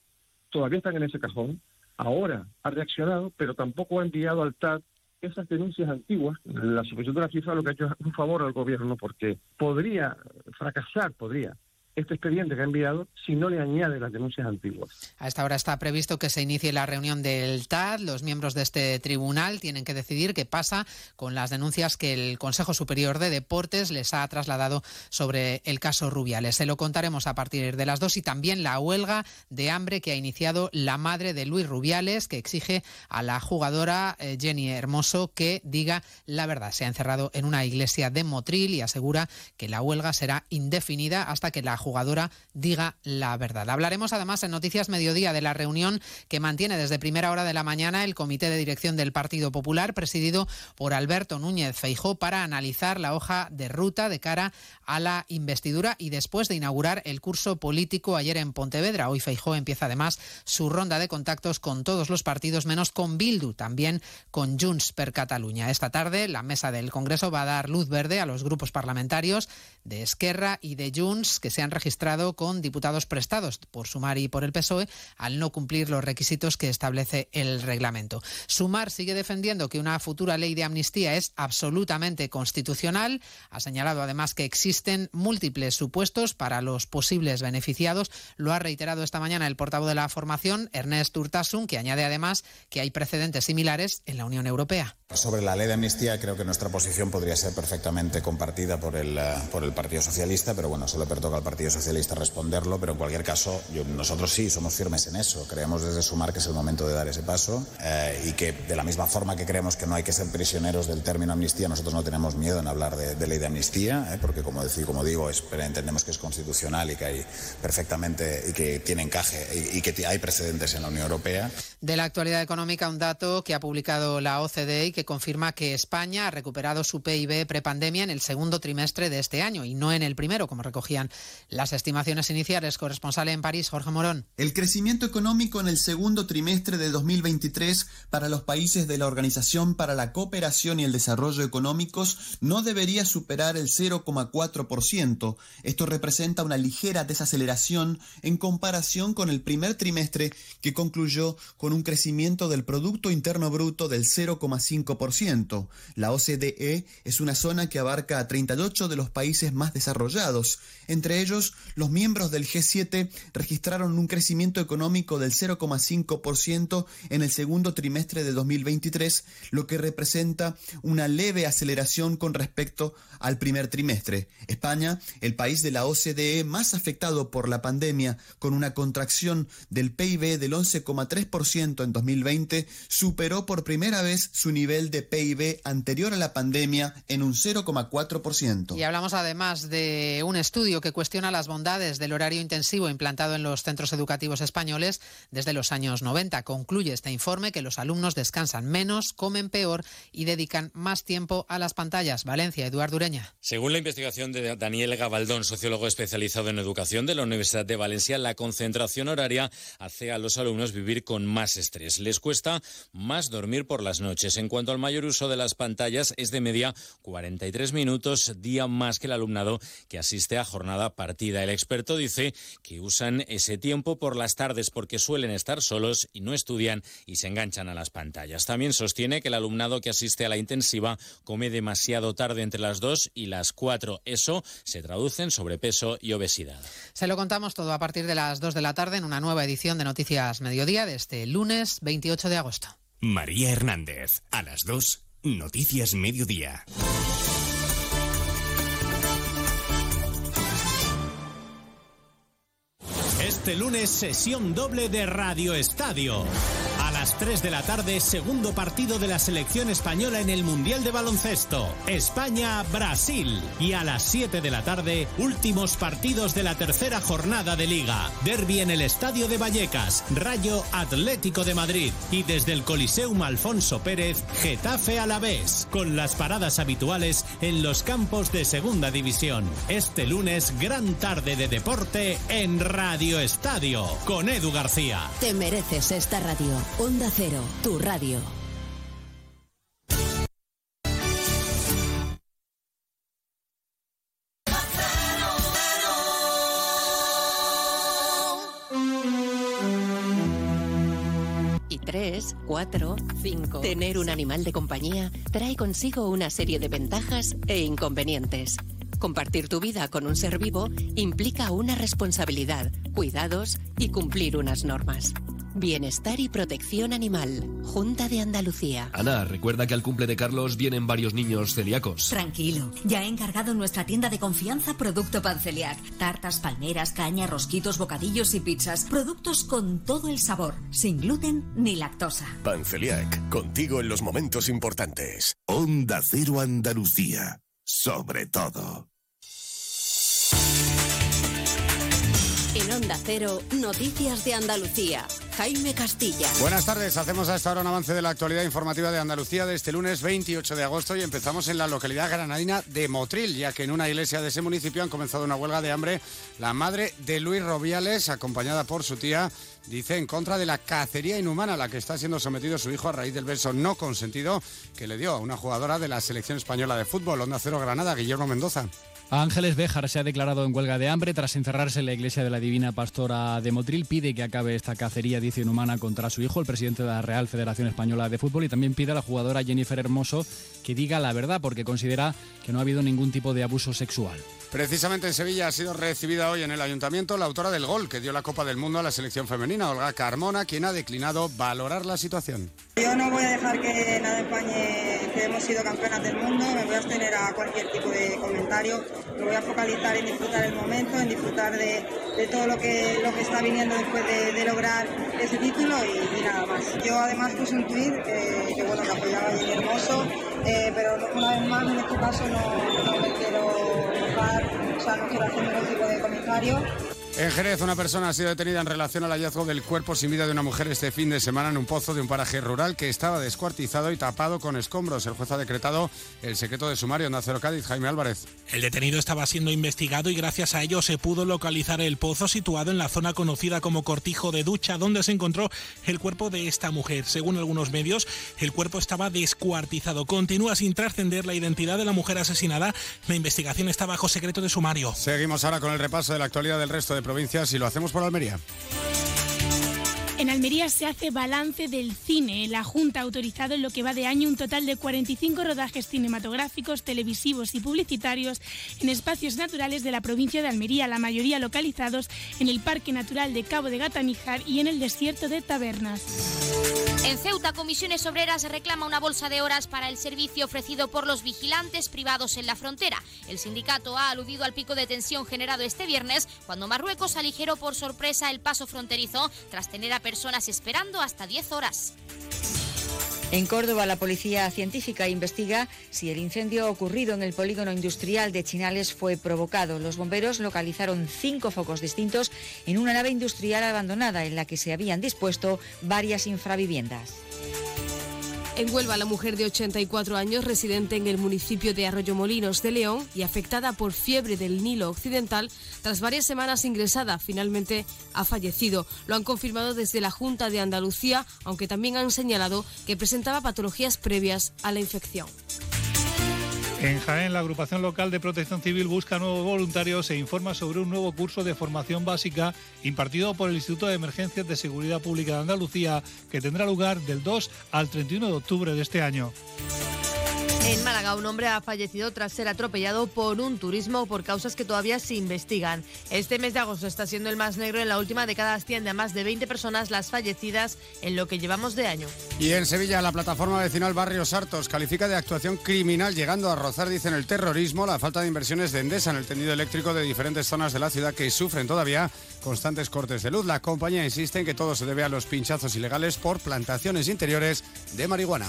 todavía están en ese cajón, ahora ha reaccionado, pero tampoco ha enviado al TAT esas denuncias antiguas. La Supervisión de la FIFA lo que ha hecho es un favor al gobierno porque podría fracasar, podría este expediente que ha enviado si no le añade las denuncias antiguas. A esta hora está previsto que se inicie la reunión del TAD. Los miembros de este tribunal tienen que decidir qué pasa con las denuncias que el Consejo Superior de Deportes les ha trasladado sobre el caso Rubiales. Se lo contaremos a partir de las dos y también la huelga de hambre que ha iniciado la madre de Luis Rubiales, que exige a la jugadora eh, Jenny Hermoso que diga la verdad. Se ha encerrado en una iglesia de Motril y asegura que la huelga será indefinida hasta que la jugadora diga la verdad. Hablaremos además en Noticias Mediodía de la reunión que mantiene desde primera hora de la mañana el Comité de Dirección del Partido Popular, presidido por Alberto Núñez Feijó, para analizar la hoja de ruta de cara a la investidura y después de inaugurar el curso político ayer en Pontevedra. Hoy Feijó empieza además su ronda de contactos con todos los partidos, menos con Bildu, también con Junts per Cataluña. Esta tarde la mesa del Congreso va a dar luz verde a los grupos parlamentarios de Esquerra y de Junts que se han registrado con diputados prestados por Sumar y por el PSOE al no cumplir los requisitos que establece el reglamento. Sumar sigue defendiendo que una futura ley de amnistía es absolutamente constitucional. Ha señalado además que existen múltiples supuestos para los posibles beneficiados. Lo ha reiterado esta mañana el portavoz de la formación, Ernest Urtasun, que añade además que hay precedentes similares en la Unión Europea. Sobre la ley de amnistía creo que nuestra posición podría ser perfectamente compartida por el, eh, por el Partido Socialista, pero bueno, solo pertoca al Partido Socialista responderlo, pero en cualquier caso nosotros sí somos firmes en eso. Creemos desde Sumar que es el momento de dar ese paso eh, y que de la misma forma que creemos que no hay que ser prisioneros del término amnistía, nosotros no tenemos miedo en hablar de, de ley de amnistía, eh, porque como, decir, como digo, entendemos que es constitucional y que hay perfectamente y que tiene encaje y, y que hay precedentes en la Unión Europea. De la actualidad económica, un dato que ha publicado la OCDE y que confirma que España ha recuperado su PIB prepandemia en el segundo trimestre de este año y no en el primero, como recogían Las estimaciones iniciales, corresponsal en París, Jorge Morón. El crecimiento económico en el segundo trimestre de 2023 para los países de la Organización para la Cooperación y el Desarrollo Económicos no debería superar el 0,4%. Esto representa una ligera desaceleración en comparación con el primer trimestre que concluyó con un crecimiento del Producto Interno Bruto del 0,5%. La OCDE es una zona que abarca a 38 de los países más desarrollados. Entre ellos, los miembros del G7 registraron un crecimiento económico del 0,5% en el segundo trimestre de 2023, lo que representa una leve aceleración con respecto al primer trimestre. España, el país de la OCDE más afectado por la pandemia, con una contracción del PIB del 11,3% en 2020, superó por primera vez su nivel de PIB anterior a la pandemia en un 0,4%. Y hablamos además de un estudio que cuestiona las bondades del horario intensivo implantado en los centros educativos españoles desde los años 90. Concluye este informe que los alumnos descansan menos, comen peor y dedican más tiempo a las pantallas. Valencia, Eduardo Ureña. Según la investigación de Daniel Gabaldón, sociólogo especializado en educación de la Universidad de Valencia, la concentración horaria hace a los alumnos vivir con más estrés. Les cuesta más dormir por las noches. En cuanto al mayor uso de las pantallas, es de media 43 minutos día más que el alumnado que asiste a jornada partida. El experto dice que usan ese tiempo por las tardes porque suelen estar solos y no estudian y se enganchan a las pantallas. También sostiene que el alumnado que asiste a la intensiva come demasiado tarde entre las 2 y las 4. Eso se traduce en sobrepeso y obesidad. Se lo contamos todo a partir de las 2 de la tarde en una nueva edición de Noticias Mediodía de este lunes 28 de agosto. María Hernández, a las 2, Noticias Mediodía. Este lunes, sesión doble de Radio Estadio. Las 3 de la tarde, segundo partido de la selección española en el Mundial de Baloncesto. España-Brasil. Y a las 7 de la tarde, últimos partidos de la tercera jornada de Liga. Derby en el Estadio de Vallecas. Rayo Atlético de Madrid. Y desde el Coliseum Alfonso Pérez, Getafe a la vez. Con las paradas habituales en los campos de Segunda División. Este lunes, gran tarde de deporte en Radio Estadio. Con Edu García. Te mereces esta radio. Onda Cero, tu radio. Y tres, cuatro, cinco. Tener un animal de compañía trae consigo una serie de ventajas e inconvenientes. Compartir tu vida con un ser vivo implica una responsabilidad, cuidados y cumplir unas normas. Bienestar y protección animal. Junta de Andalucía. Ana, recuerda que al cumple de Carlos vienen varios niños celíacos. Tranquilo, ya he encargado en nuestra tienda de confianza producto Panceliac. Tartas, palmeras, caña, rosquitos, bocadillos y pizzas. Productos con todo el sabor, sin gluten ni lactosa. Panceliac, contigo en los momentos importantes. Onda Cero Andalucía, sobre todo. Onda Cero, Noticias de Andalucía. Jaime Castilla. Buenas tardes, hacemos a esta hora un avance de la actualidad informativa de Andalucía de este lunes 28 de agosto y empezamos en la localidad granadina de Motril, ya que en una iglesia de ese municipio han comenzado una huelga de hambre. La madre de Luis Robiales, acompañada por su tía, dice en contra de la cacería inhumana a la que está siendo sometido su hijo a raíz del beso no consentido que le dio a una jugadora de la selección española de fútbol, Onda Cero Granada, Guillermo Mendoza. Ángeles Béjar se ha declarado en huelga de hambre tras encerrarse en la iglesia de la Divina Pastora de Motril. Pide que acabe esta cacería, dice inhumana, contra su hijo, el presidente de la Real Federación Española de Fútbol, y también pide a la jugadora Jennifer Hermoso que diga la verdad, porque considera que no ha habido ningún tipo de abuso sexual. Precisamente en Sevilla ha sido recibida hoy en el ayuntamiento la autora del gol que dio la Copa del Mundo a la selección femenina, Olga Carmona, quien ha declinado valorar la situación. Yo no voy a dejar que nada empañe que hemos sido campeonas del mundo, me voy a abstener a cualquier tipo de comentario, me voy a focalizar en disfrutar el momento, en disfrutar de, de todo lo que, lo que está viniendo después de, de lograr ese título y, y, nada más. Yo además puse un tuit que, que, bueno, que apoyaba a Hermoso, eh, pero una vez más en este caso no, no me quiero mojar, o sea, no quiero hacer ningún tipo de comentario. En Jerez, una persona ha sido detenida en relación al hallazgo del cuerpo sin vida de una mujer este fin de semana en un pozo de un paraje rural que estaba descuartizado y tapado con escombros. El juez ha decretado el secreto de sumario en Nacero Cádiz. Jaime Álvarez. El detenido estaba siendo investigado y gracias a ello se pudo localizar el pozo situado en la zona conocida como Cortijo de Ducha, donde se encontró el cuerpo de esta mujer. Según algunos medios, el cuerpo estaba descuartizado. Continúa sin trascender la identidad de la mujer asesinada. La investigación está bajo secreto de sumario. Seguimos ahora con el repaso de la actualidad del resto de provincias y lo hacemos por Almería. En Almería se hace balance del cine. La Junta ha autorizado en lo que va de año un total de 45 rodajes cinematográficos, televisivos y publicitarios en espacios naturales de la provincia de Almería, la mayoría localizados en el Parque Natural de Cabo de Gataníjar y en el desierto de Tabernas. En Ceuta, Comisiones Obreras reclama una bolsa de horas para el servicio ofrecido por los vigilantes privados en la frontera. El sindicato ha aludido al pico de tensión generado este viernes cuando Marruecos aligeró por sorpresa el paso fronterizo tras tener a personas esperando hasta 10 horas. En Córdoba, la policía científica investiga si el incendio ocurrido en el polígono industrial de Chinales fue provocado. Los bomberos localizaron cinco focos distintos en una nave industrial abandonada en la que se habían dispuesto varias infraviviendas. En Huelva, la mujer de 84 años, residente en el municipio de Arroyomolinos de León y afectada por fiebre del Nilo Occidental, tras varias semanas ingresada, finalmente ha fallecido. Lo han confirmado desde la Junta de Andalucía, aunque también han señalado que presentaba patologías previas a la infección. En Jaén, la agrupación local de protección civil busca nuevos voluntarios e informa sobre un nuevo curso de formación básica impartido por el Instituto de Emergencias de Seguridad Pública de Andalucía, que tendrá lugar del 2 al 31 de octubre de este año. En Málaga, un hombre ha fallecido tras ser atropellado por un turismo por causas que todavía se investigan. Este mes de agosto está siendo el más negro en la última década, asciende a más de 20 personas las fallecidas en lo que llevamos de año. Y en Sevilla, la plataforma vecinal Barrios Hartos califica de actuación criminal, llegando a rozar, dicen, el terrorismo, la falta de inversiones de Endesa en el tendido eléctrico de diferentes zonas de la ciudad que sufren todavía constantes cortes de luz. La compañía insiste en que todo se debe a los pinchazos ilegales por plantaciones interiores de marihuana.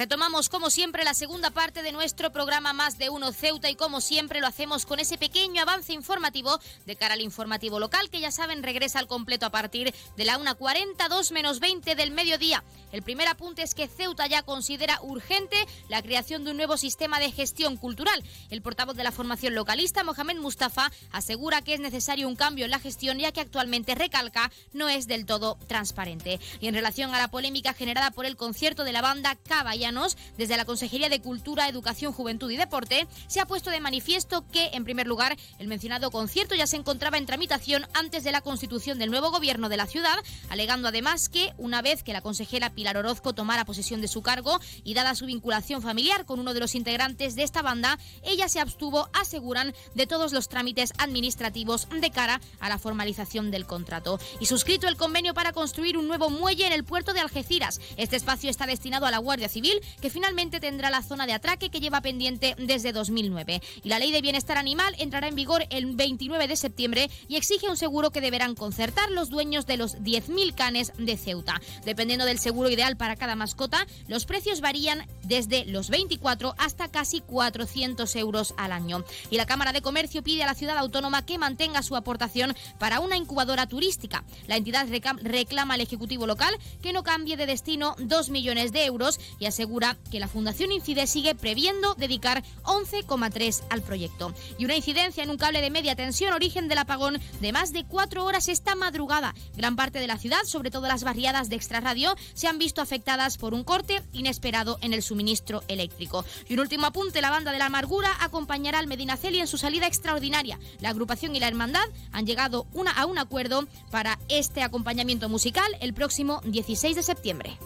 Retomamos como siempre la segunda parte de nuestro programa Más de Uno Ceuta y como siempre lo hacemos con ese pequeño avance informativo de cara al informativo local que ya saben regresa al completo a partir de la 1.40, 2 menos 20 del mediodía. El primer apunte es que Ceuta ya considera urgente la creación de un nuevo sistema de gestión cultural. El portavoz de la formación localista, Mohamed Mustafa, asegura que es necesario un cambio en la gestión ya que actualmente recalca no es del todo transparente. Y en relación a la polémica generada por el concierto de la banda Cava Desde la Consejería de Cultura, Educación, Juventud y Deporte, se ha puesto de manifiesto que, en primer lugar, el mencionado concierto ya se encontraba en tramitación antes de la constitución del nuevo gobierno de la ciudad, alegando además que, una vez que la consejera Pilar Orozco tomara posesión de su cargo y dada su vinculación familiar con uno de los integrantes de esta banda, ella se abstuvo, aseguran, de todos los trámites administrativos de cara a la formalización del contrato. Y suscrito el convenio para construir un nuevo muelle en el puerto de Algeciras. Este espacio está destinado a la Guardia Civil, que finalmente tendrá la zona de atraque que lleva pendiente desde 2009. Y la Ley de Bienestar Animal entrará en vigor el 29 de septiembre y exige un seguro que deberán concertar los dueños de los 10.000 canes de Ceuta. Dependiendo del seguro ideal para cada mascota, los precios varían desde los 24 hasta casi 400 euros al año. Y la Cámara de Comercio pide a la ciudad autónoma que mantenga su aportación para una incubadora turística. La entidad reclama al Ejecutivo local que no cambie de destino 2 millones de euros y asegura asegura que la Fundación Incide sigue previendo dedicar 11,3 al proyecto. Y una incidencia en un cable de media tensión, origen del apagón de más de cuatro horas esta madrugada. Gran parte de la ciudad, sobre todo las barriadas de extrarradio, se han visto afectadas por un corte inesperado en el suministro eléctrico. Y un último apunte, la banda de la amargura acompañará al Medinaceli en su salida extraordinaria. La agrupación y la hermandad han llegado a un acuerdo para este acompañamiento musical el próximo 16 de septiembre.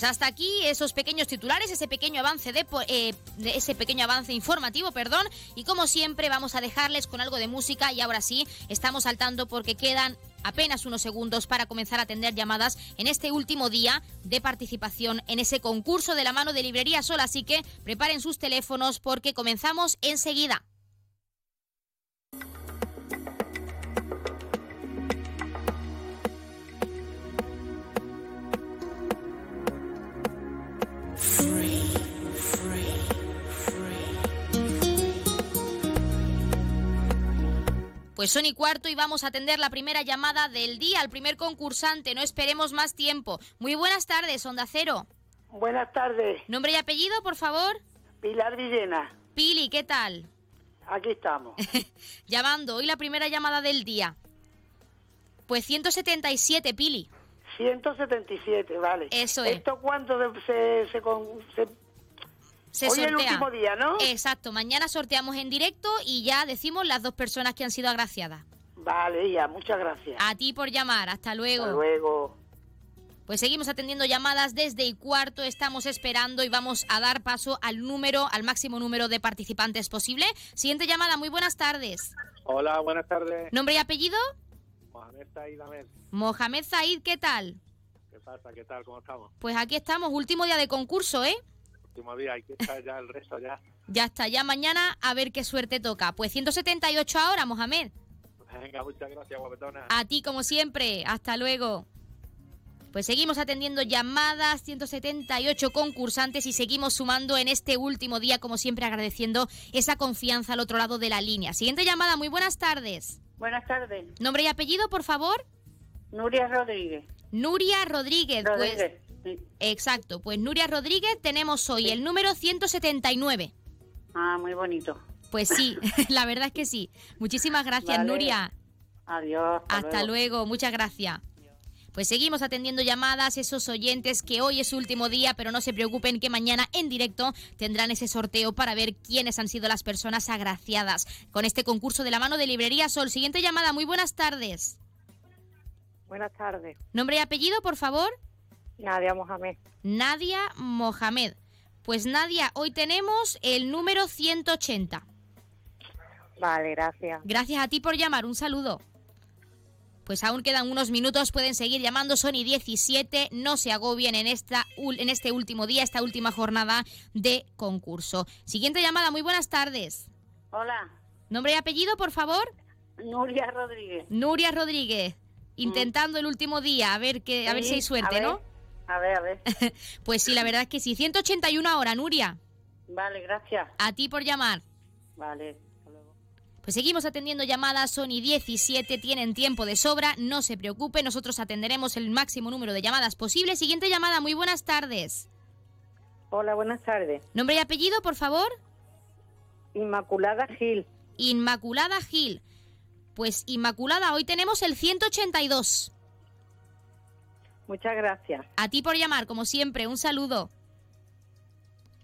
Pues hasta aquí esos pequeños titulares, ese pequeño avance de, eh, de, ese pequeño avance informativo, perdón, y como siempre vamos a dejarles con algo de música y ahora sí estamos saltando porque quedan apenas unos segundos para comenzar a atender llamadas en este último día de participación en ese concurso de la mano de Librería Sol, así que preparen sus teléfonos porque comenzamos enseguida. Pues son y cuarto y vamos a atender la primera llamada del día, al primer concursante. No esperemos más tiempo. Muy buenas tardes, Onda Cero. Buenas tardes. ¿Nombre y apellido, por favor? Pilar Villena. Pili, ¿qué tal? Aquí estamos. Llamando, hoy la primera llamada del día. Pues 177, Pili. 177, vale. Eso es. ¿Esto cuánto se, se, se se Hoy sortea. el último día, ¿no? Exacto, mañana sorteamos en directo y ya decimos las dos personas que han sido agraciadas. Vale, ya, muchas gracias. A ti por llamar, hasta luego. Hasta luego. Pues seguimos atendiendo llamadas desde y cuarto, estamos esperando y vamos a dar paso al número, al máximo número de participantes posible. Siguiente llamada, muy buenas tardes. Hola, buenas tardes. ¿Nombre y apellido? Mohamed Said Ahmed. Mohamed Said, ¿qué tal? ¿Qué pasa? ¿Qué tal? ¿Cómo estamos? Pues aquí estamos, último día de concurso, ¿eh? Último día, hay que estar ya el resto ya. Ya está, ya mañana a ver qué suerte toca. Pues 178 ahora, Mohamed. Venga, muchas gracias, guapetona. A ti como siempre, hasta luego. Pues seguimos atendiendo llamadas, 178 concursantes y seguimos sumando en este último día, como siempre agradeciendo esa confianza al otro lado de la línea. Siguiente llamada, muy buenas tardes. Buenas tardes. ¿Nombre y apellido, por favor? Nuria Rodríguez. Nuria Rodríguez. Rodríguez. Pues, Exacto, pues Nuria Rodríguez tenemos hoy el número 179. Ah, muy bonito. Pues sí, la verdad es que sí. Muchísimas gracias, Vale. Nuria. Adiós. Hasta luego, muchas gracias. Pues seguimos atendiendo llamadas, esos oyentes que hoy es su último día, pero no se preocupen que mañana en directo tendrán ese sorteo para ver quiénes han sido las personas agraciadas con este concurso de la mano de Librería Sol. Siguiente llamada, muy buenas tardes. Buenas tardes. Nombre y apellido, por favor. Nadia Mohamed. Nadia Mohamed. Pues Nadia, hoy tenemos el número 180. Vale, gracias. Gracias a ti por llamar, un saludo. Pues aún quedan unos minutos, pueden seguir llamando Sony 17, no se agobien en, esta, en este último día, esta última jornada de concurso. Siguiente llamada, muy buenas tardes. Hola. Nombre y apellido, por favor. Nuria Rodríguez. Nuria Rodríguez, intentando el último día, a ver, que, a ver si hay suerte, a ver, ¿no? A ver, a ver. Pues sí, la verdad es que sí. 181 ahora, Nuria. Vale, gracias. A ti por llamar. Vale. Pues seguimos atendiendo llamadas, Sony 17, tienen tiempo de sobra, no se preocupe, nosotros atenderemos el máximo número de llamadas posible. Siguiente llamada, muy buenas tardes. Hola, buenas tardes. Nombre y apellido, por favor. Inmaculada Gil. Inmaculada Gil. Pues Inmaculada, hoy tenemos el 182. Muchas gracias. A ti por llamar, como siempre, un saludo.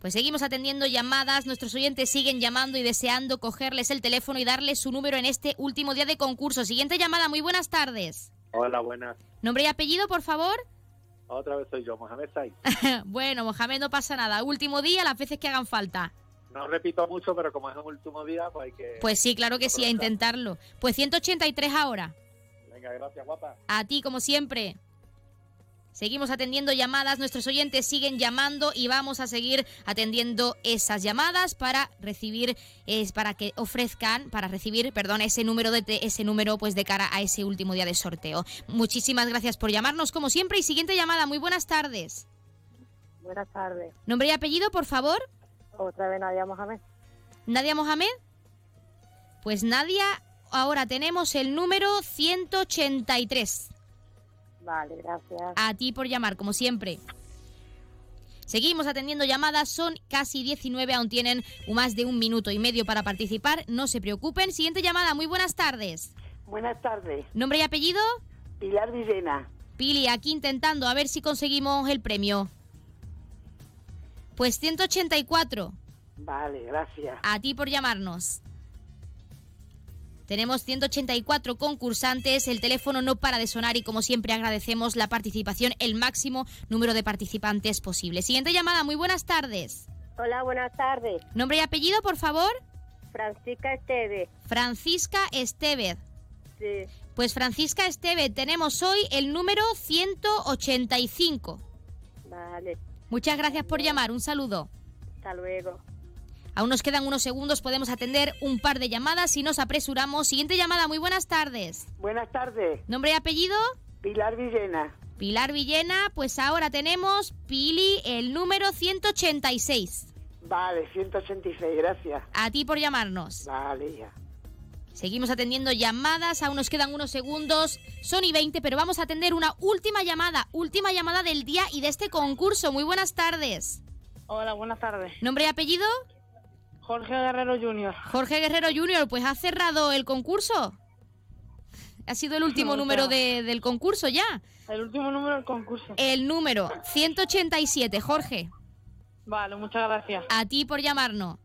Pues seguimos atendiendo llamadas, nuestros oyentes siguen llamando y deseando cogerles el teléfono y darles su número en este último día de concurso. Siguiente llamada, muy buenas tardes. Hola, buenas. Nombre y apellido, por favor. Otra vez soy yo, Mohamed Said. bueno, Mohamed, no pasa nada. Último día, las veces que hagan falta. No repito mucho, pero como es el último día, pues hay que... Pues sí, claro que sí, a intentarlo. Pues 183 ahora. Venga, gracias, guapa. A ti, como siempre. Seguimos atendiendo llamadas, nuestros oyentes siguen llamando y vamos a seguir atendiendo esas llamadas para recibir, es para que ofrezcan, para recibir, perdón, ese número de ese número, pues de cara a ese último día de sorteo. Muchísimas gracias por llamarnos, como siempre. Y siguiente llamada, muy buenas tardes. Buenas tardes. Nombre y apellido, por favor. Otra vez Nadia Mohamed. Nadia Mohamed. Pues Nadia, ahora tenemos el número 183. Vale, gracias. A ti por llamar, como siempre. Seguimos atendiendo llamadas, son casi 19, aún tienen más de un minuto y medio para participar, no se preocupen. Siguiente llamada, muy buenas tardes. Buenas tardes. ¿Nombre y apellido? Pilar Villena. Pili, aquí intentando a ver si conseguimos el premio. Pues 184. Vale, gracias. A ti por llamarnos. Tenemos 184 concursantes, el teléfono no para de sonar y como siempre agradecemos la participación, el máximo número de participantes posible. Siguiente llamada, muy buenas tardes. Hola, buenas tardes. Nombre y apellido, por favor. Francisca Esteve. Francisca Estevez. Sí. Pues Francisca Esteve, tenemos hoy el número 185. Vale. Muchas gracias por llamar, un saludo. Hasta luego. Aún nos quedan unos segundos, podemos atender un par de llamadas si nos apresuramos. Siguiente llamada, muy buenas tardes. Buenas tardes. ¿Nombre y apellido? Pilar Villena. Pilar Villena, pues ahora tenemos Pili, el número 186. Vale, 186, gracias. A ti por llamarnos. Vale, ya. Seguimos atendiendo llamadas, aún nos quedan unos segundos, son y 20, pero vamos a atender una última llamada, última llamada del día y de este concurso. Muy buenas tardes. Hola, buenas tardes. ¿Nombre y apellido? Jorge Guerrero Jr. Jorge Guerrero Jr., pues ha cerrado el concurso. Ha sido el último No, número de- del concurso ya. El último número del concurso. El número 187, Jorge. Vale, muchas gracias. A ti por llamarnos.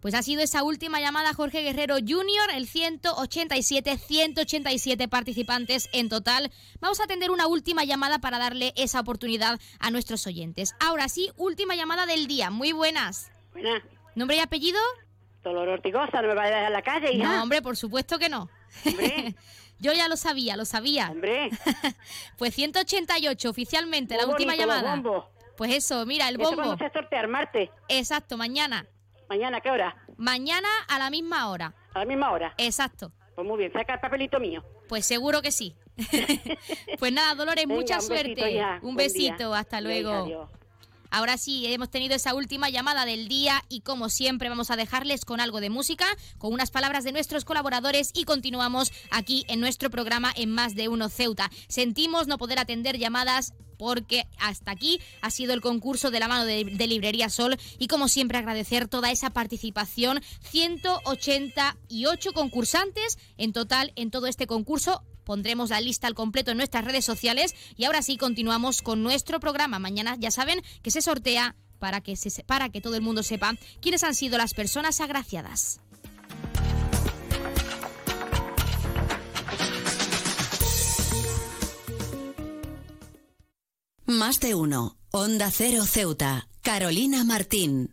Pues ha sido esa última llamada Jorge Guerrero Jr., el 187, 187 participantes en total. Vamos a atender una última llamada para darle esa oportunidad a nuestros oyentes. Ahora sí, última llamada del día. Muy buenas. Buenas. ¿Nombre y apellido? Dolor Ortigosa, no me vayas a dejar en la calle, hija. No, hombre, por supuesto que no. Yo ya lo sabía, lo sabía. Hombre. pues 188 oficialmente, la última llamada. bombos. Pues eso, mira, el ¿Eso bombo. cuándo se sortea? ¿El martes? Exacto, mañana. ¿Mañana a qué hora? Mañana a la misma hora. ¿A la misma hora? Exacto. Pues muy bien, saca el papelito mío. Pues seguro que sí. pues nada, Dolores, Venga, mucha un suerte. Un Buen día. besito, hasta luego. Ahora sí, hemos tenido esa última llamada del día y como siempre vamos a dejarles con algo de música, con unas palabras de nuestros colaboradores y continuamos aquí en nuestro programa en Más de Uno Ceuta. Sentimos no poder atender llamadas porque hasta aquí ha sido el concurso de la mano de, Librería Sol y como siempre agradecer toda esa participación, 188 concursantes en total en todo este concurso. Pondremos la lista al completo en nuestras redes sociales y ahora sí continuamos con nuestro programa. Mañana ya saben que se sortea para que, se, para que todo el mundo sepa quiénes han sido las personas agraciadas. Más de uno. Onda Cero Ceuta. Carolina Martín.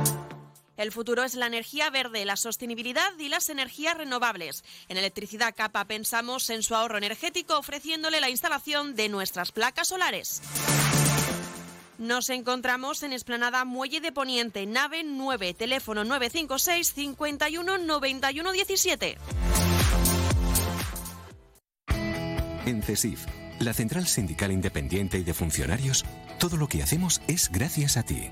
El futuro es la energía verde, la sostenibilidad y las energías renovables. En Electricidad Capa pensamos en su ahorro energético ofreciéndole la instalación de nuestras placas solares. Nos encontramos en Esplanada Muelle de Poniente, nave 9, teléfono 956 51 91 17. En CESIF, la Central Sindical Independiente y de Funcionarios, todo lo que hacemos es gracias a ti.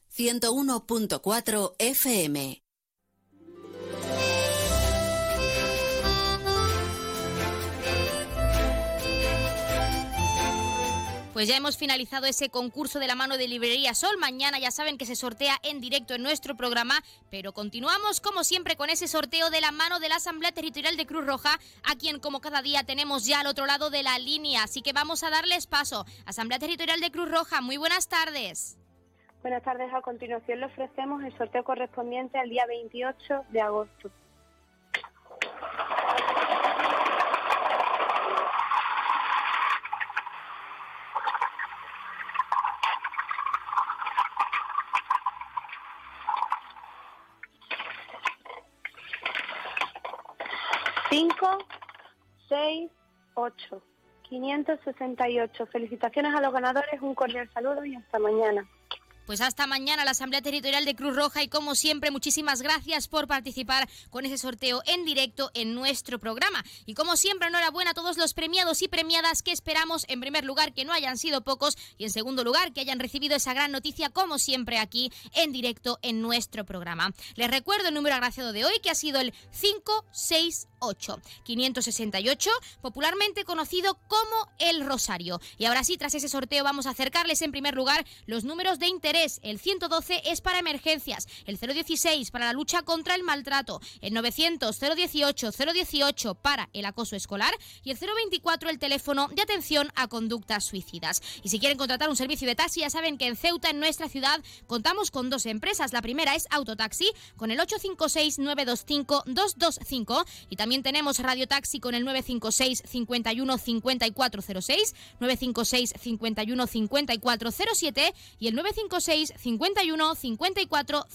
101.4 FM. Pues ya hemos finalizado ese concurso de la mano de Librería Sol. Mañana ya saben que se sortea en directo en nuestro programa, pero continuamos como siempre con ese sorteo de la mano de la Asamblea Territorial de Cruz Roja, a quien como cada día tenemos ya al otro lado de la línea. Así que vamos a darles paso. Asamblea Territorial de Cruz Roja, muy buenas tardes. Buenas tardes. A continuación le ofrecemos el sorteo correspondiente al día 28 de agosto. Cinco, seis, ocho. 568. Felicitaciones a los ganadores, un cordial saludo y hasta mañana. Pues hasta mañana la Asamblea Territorial de Cruz Roja y como siempre muchísimas gracias por participar con ese sorteo en directo en nuestro programa. Y como siempre enhorabuena a todos los premiados y premiadas que esperamos en primer lugar que no hayan sido pocos y en segundo lugar que hayan recibido esa gran noticia como siempre aquí en directo en nuestro programa. Les recuerdo el número agraciado de hoy que ha sido el 568 568, popularmente conocido como el Rosario. Y ahora sí, tras ese sorteo vamos a acercarles en primer lugar los números de interés el 112 es para emergencias, el 016 para la lucha contra el maltrato, el 900 018 018 para el acoso escolar y el 024 el teléfono de atención a conductas suicidas. Y si quieren contratar un servicio de taxi, ya saben que en Ceuta, en nuestra ciudad, contamos con dos empresas. La primera es Autotaxi con el 856 925 225 y también tenemos Radio Taxi con el 956 51 5406, 956 51 5407 y el 956 51 54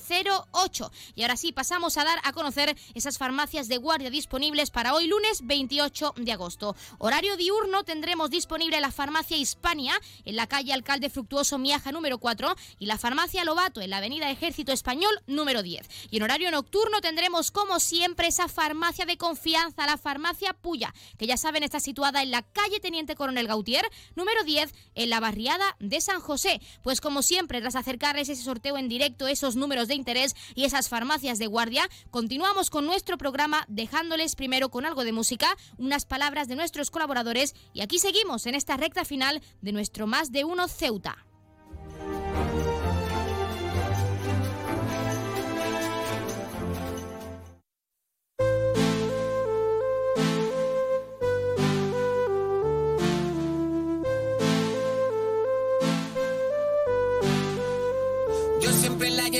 08. Y ahora sí, pasamos a dar a conocer esas farmacias de guardia disponibles para hoy lunes 28 de agosto. Horario diurno tendremos disponible la farmacia Hispania en la calle Alcalde Fructuoso Miaja número 4 y la farmacia Lobato en la avenida Ejército Español número 10. Y en horario nocturno tendremos como siempre esa farmacia de confianza, la farmacia Puya, que ya saben está situada en la calle Teniente Coronel Gautier número 10 en la barriada de San José. Pues como siempre, tras acercarles ese sorteo en directo, esos números de interés y esas farmacias de guardia, continuamos con nuestro programa dejándoles primero con algo de música, unas palabras de nuestros colaboradores y aquí seguimos en esta recta final de nuestro Más de Uno Ceuta.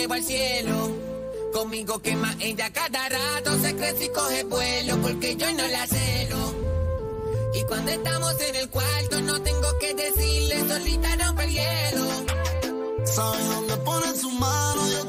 Llevo al cielo. Conmigo quema ella cada rato. Se crece y coge vuelo porque yo no la celo. Y cuando estamos en el cuarto, no tengo que decirle, solita rompe el hielo. Sabe dónde pone su mano, yo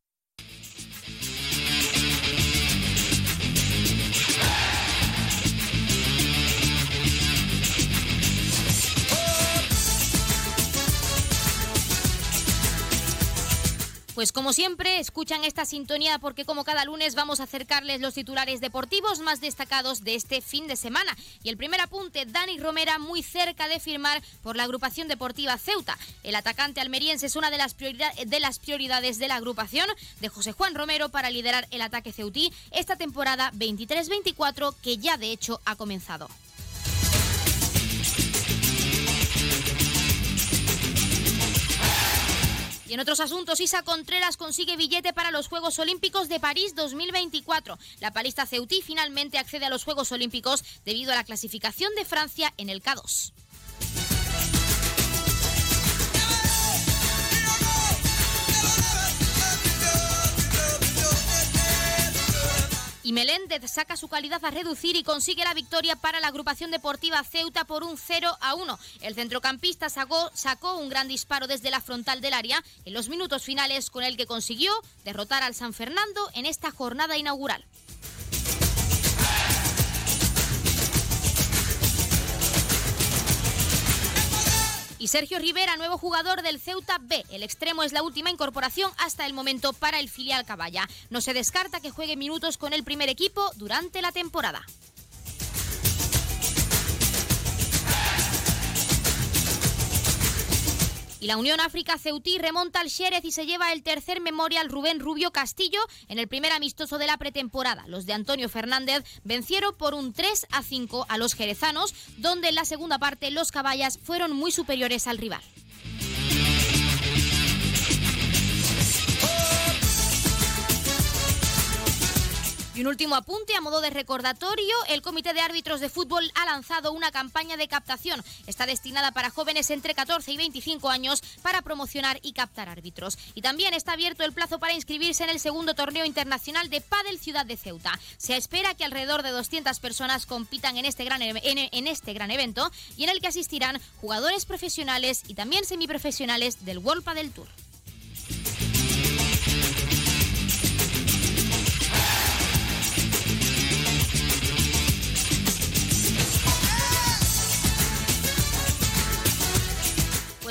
Pues como siempre, escuchan esta sintonía porque como cada lunes vamos a acercarles los titulares deportivos más destacados de este fin de semana. Y el primer apunte, Dani Romera muy cerca de firmar por la agrupación deportiva Ceuta. El atacante almeriense es una de las, de las prioridades de la agrupación de José Juan Romero para liderar el ataque ceutí esta temporada 23-24 que ya de hecho ha comenzado. Y en otros asuntos, Isa Contreras consigue billete para los Juegos Olímpicos de París 2024. La palista Ceutí finalmente accede a los Juegos Olímpicos debido a la clasificación de Francia en el K2. Y Meléndez saca su calidad a reducir y consigue la victoria para la agrupación deportiva Ceuta por un 0 a 1. El centrocampista sacó, sacó un gran disparo desde la frontal del área en los minutos finales con el que consiguió derrotar al San Fernando en esta jornada inaugural. Y Sergio Rivera, nuevo jugador del Ceuta B. El extremo es la última incorporación hasta el momento para el filial Caballa. No se descarta que juegue minutos con el primer equipo durante la temporada. Y la Unión África Ceutí remonta al Xérez y se lleva el tercer memorial Rubén Rubio Castillo en el primer amistoso de la pretemporada. Los de Antonio Fernández vencieron por un 3 a 5 a los jerezanos, donde en la segunda parte los caballas fueron muy superiores al rival. Y un último apunte a modo de recordatorio, el Comité de Árbitros de Fútbol ha lanzado una campaña de captación. Está destinada para jóvenes entre 14 y 25 años para promocionar y captar árbitros. Y también está abierto el plazo para inscribirse en el segundo torneo internacional de Padel Ciudad de Ceuta. Se espera que alrededor de 200 personas compitan en este gran, en, este gran evento y en el que asistirán jugadores profesionales y también semiprofesionales del World Padel Tour.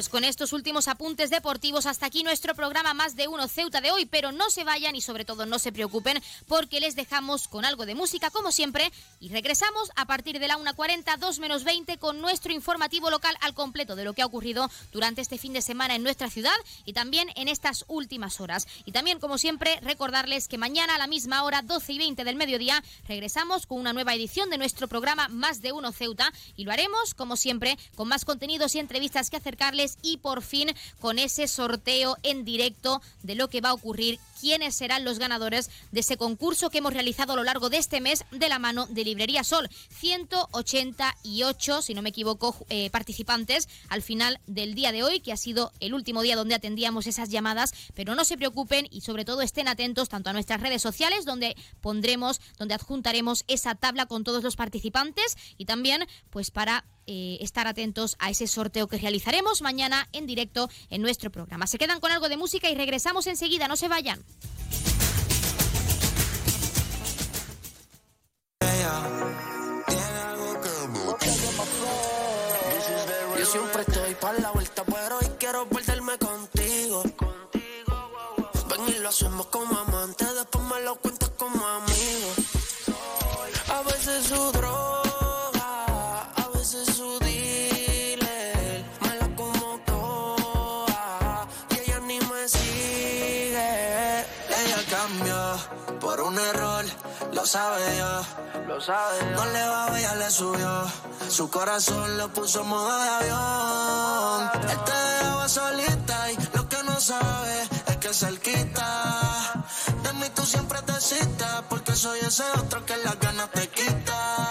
Pues con estos últimos apuntes deportivos. Hasta aquí nuestro programa Más de Uno Ceuta de hoy, pero no se vayan y sobre todo no se preocupen porque les dejamos con algo de música como siempre y regresamos a partir de la 1.40, 2 menos 20 con nuestro informativo local al completo de lo que ha ocurrido durante este fin de semana en nuestra ciudad y también en estas últimas horas. Y también como siempre recordarles que mañana a la misma hora, 12 y 20 del mediodía, regresamos con una nueva edición de nuestro programa Más de Uno Ceuta y lo haremos como siempre con más contenidos y entrevistas que acercarles y por fin con ese sorteo en directo de lo que va a ocurrir quiénes serán los ganadores de ese concurso que hemos realizado a lo largo de este mes de la mano de Librería Sol. 188, si no me equivoco, eh, participantes al final del día de hoy, que ha sido el último día donde atendíamos esas llamadas, pero no se preocupen y sobre todo estén atentos tanto a nuestras redes sociales, donde pondremos, donde adjuntaremos esa tabla con todos los participantes y también pues para eh, estar atentos a ese sorteo que realizaremos mañana en directo en nuestro programa. Se quedan con algo de música y regresamos enseguida, no se vayan. Yo siempre estoy para la vuelta, pero hoy quiero perderme contigo. Ven y lo hacemos como amantes, lo sabe yo. Lo sabe No le va ella le subió. Su corazón lo puso en modo de avión. Él te dejaba solita y lo que no sabe es que cerquita. De mí tú siempre te citas porque soy ese otro que las ganas te quita.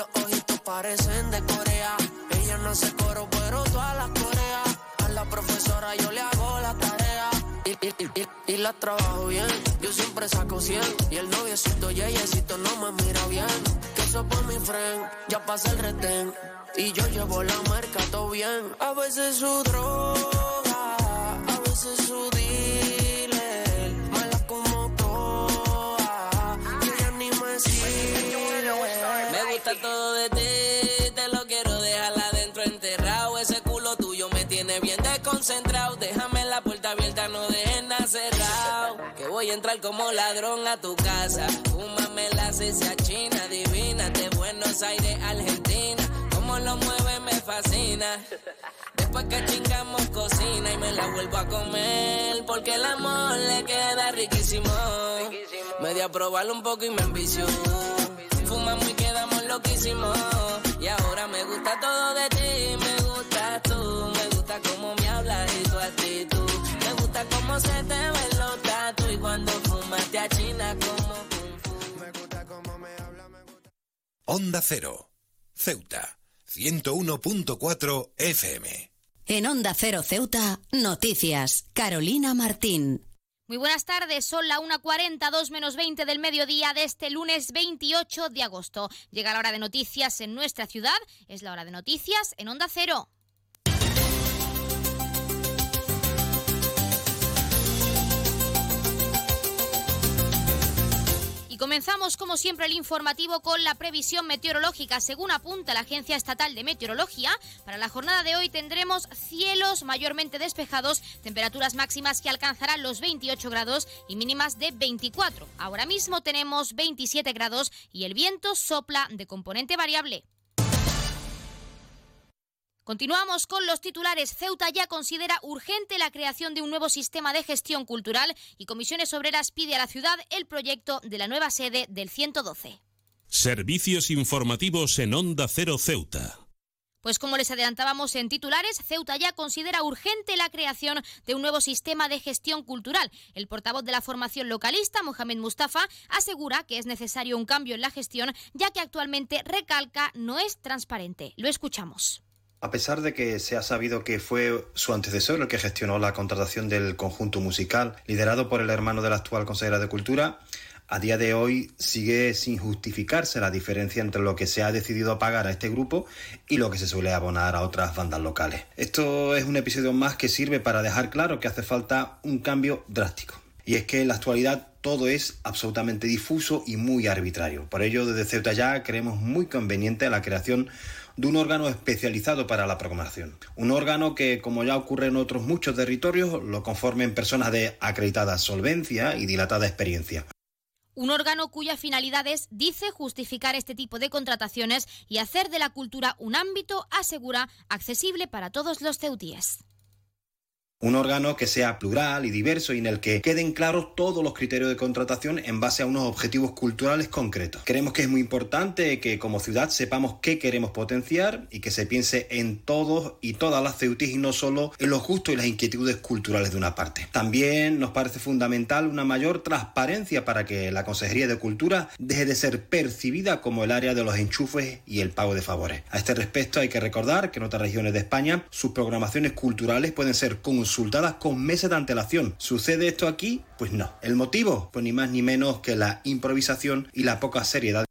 Los ojitos parecen de Corea. Ella no hace coro, pero todas las coreas. A la profesora yo le hago la tarea. Y, la trabajo bien. Yo siempre saco 100. Y el noviecito, yeyecito, no me mira bien. Que eso por mi friend. Ya pasa el retén. Y yo llevo la marca todo bien. A veces su droga, a veces su dealer. Todo de ti, te lo quiero dejar adentro enterrado. Ese culo tuyo me tiene bien desconcentrado. Déjame la puerta abierta, no dejes nada cerrado. Que voy a entrar como ladrón a tu casa. Fúmame la cecia china, divina, de Buenos Aires, Argentina. Como lo mueve me fascina. Después que chingamos cocina y me la vuelvo a comer. Porque el amor le queda riquísimo. Me di a probarlo un poco y me envició. Fumamos y quedamos loquísimos. Y ahora me gusta todo de ti, me gusta tú. Me gusta cómo me hablas y tu actitud. Me gusta cómo se te ven los tatu y cuando fumas te achinas como Onda Cero, Ceuta, 101.4 FM. En Onda Cero Ceuta, noticias. Carolina Martín. Muy buenas tardes, son la 1.40, 2 menos 20 del mediodía de este lunes 28 de agosto. Llega la hora de noticias en nuestra ciudad, es la hora de noticias en Onda Cero. Comenzamos como siempre el informativo con la previsión meteorológica. Según apunta la Agencia Estatal de Meteorología, para la jornada de hoy tendremos cielos mayormente despejados, temperaturas máximas que alcanzarán los 28 grados y mínimas de 24. Ahora mismo tenemos 27 grados y el viento sopla de componente variable. Continuamos con los titulares. Ceuta ya considera urgente la creación de un nuevo sistema de gestión cultural y Comisiones Obreras pide a la ciudad el proyecto de la nueva sede del 112. Servicios informativos en Onda Cero Ceuta. Pues como les adelantábamos en titulares, Ceuta ya considera urgente la creación de un nuevo sistema de gestión cultural. El portavoz de la formación localista, Mohamed Mustafa, asegura que es necesario un cambio en la gestión, ya que actualmente, recalca, no es transparente. Lo escuchamos. A pesar de que se ha sabido que fue su antecesor el que gestionó la contratación del conjunto musical, liderado por el hermano de la actual consejera de Cultura, a día de hoy sigue sin justificarse la diferencia entre lo que se ha decidido pagar a este grupo y lo que se suele abonar a otras bandas locales. Esto es un episodio más que sirve para dejar claro que hace falta un cambio drástico. Y es que en la actualidad todo es absolutamente difuso y muy arbitrario. Por ello, desde Ceuta ya creemos muy conveniente la creación de un órgano especializado para la programación. Un órgano que, como ya ocurre en otros muchos territorios, lo conformen personas de acreditada solvencia y dilatada experiencia. Un órgano cuya finalidad es, dice, justificar este tipo de contrataciones y hacer de la cultura un ámbito, asegura, accesible para todos los ceutíes. Un órgano que sea plural y diverso y en el que queden claros todos los criterios de contratación en base a unos objetivos culturales concretos. Creemos que es muy importante que como ciudad sepamos qué queremos potenciar y que se piense en todos y todas las ceutis y no solo en los gustos y las inquietudes culturales de una parte. También nos parece fundamental una mayor transparencia para que la Consejería de Cultura deje de ser percibida como el área de los enchufes y el pago de favores. A este respecto hay que recordar que en otras regiones de España sus programaciones culturales pueden ser con consultadas con meses de antelación. ¿Sucede esto aquí? Pues no. ¿El motivo? Pues ni más ni menos que la improvisación y la poca seriedad.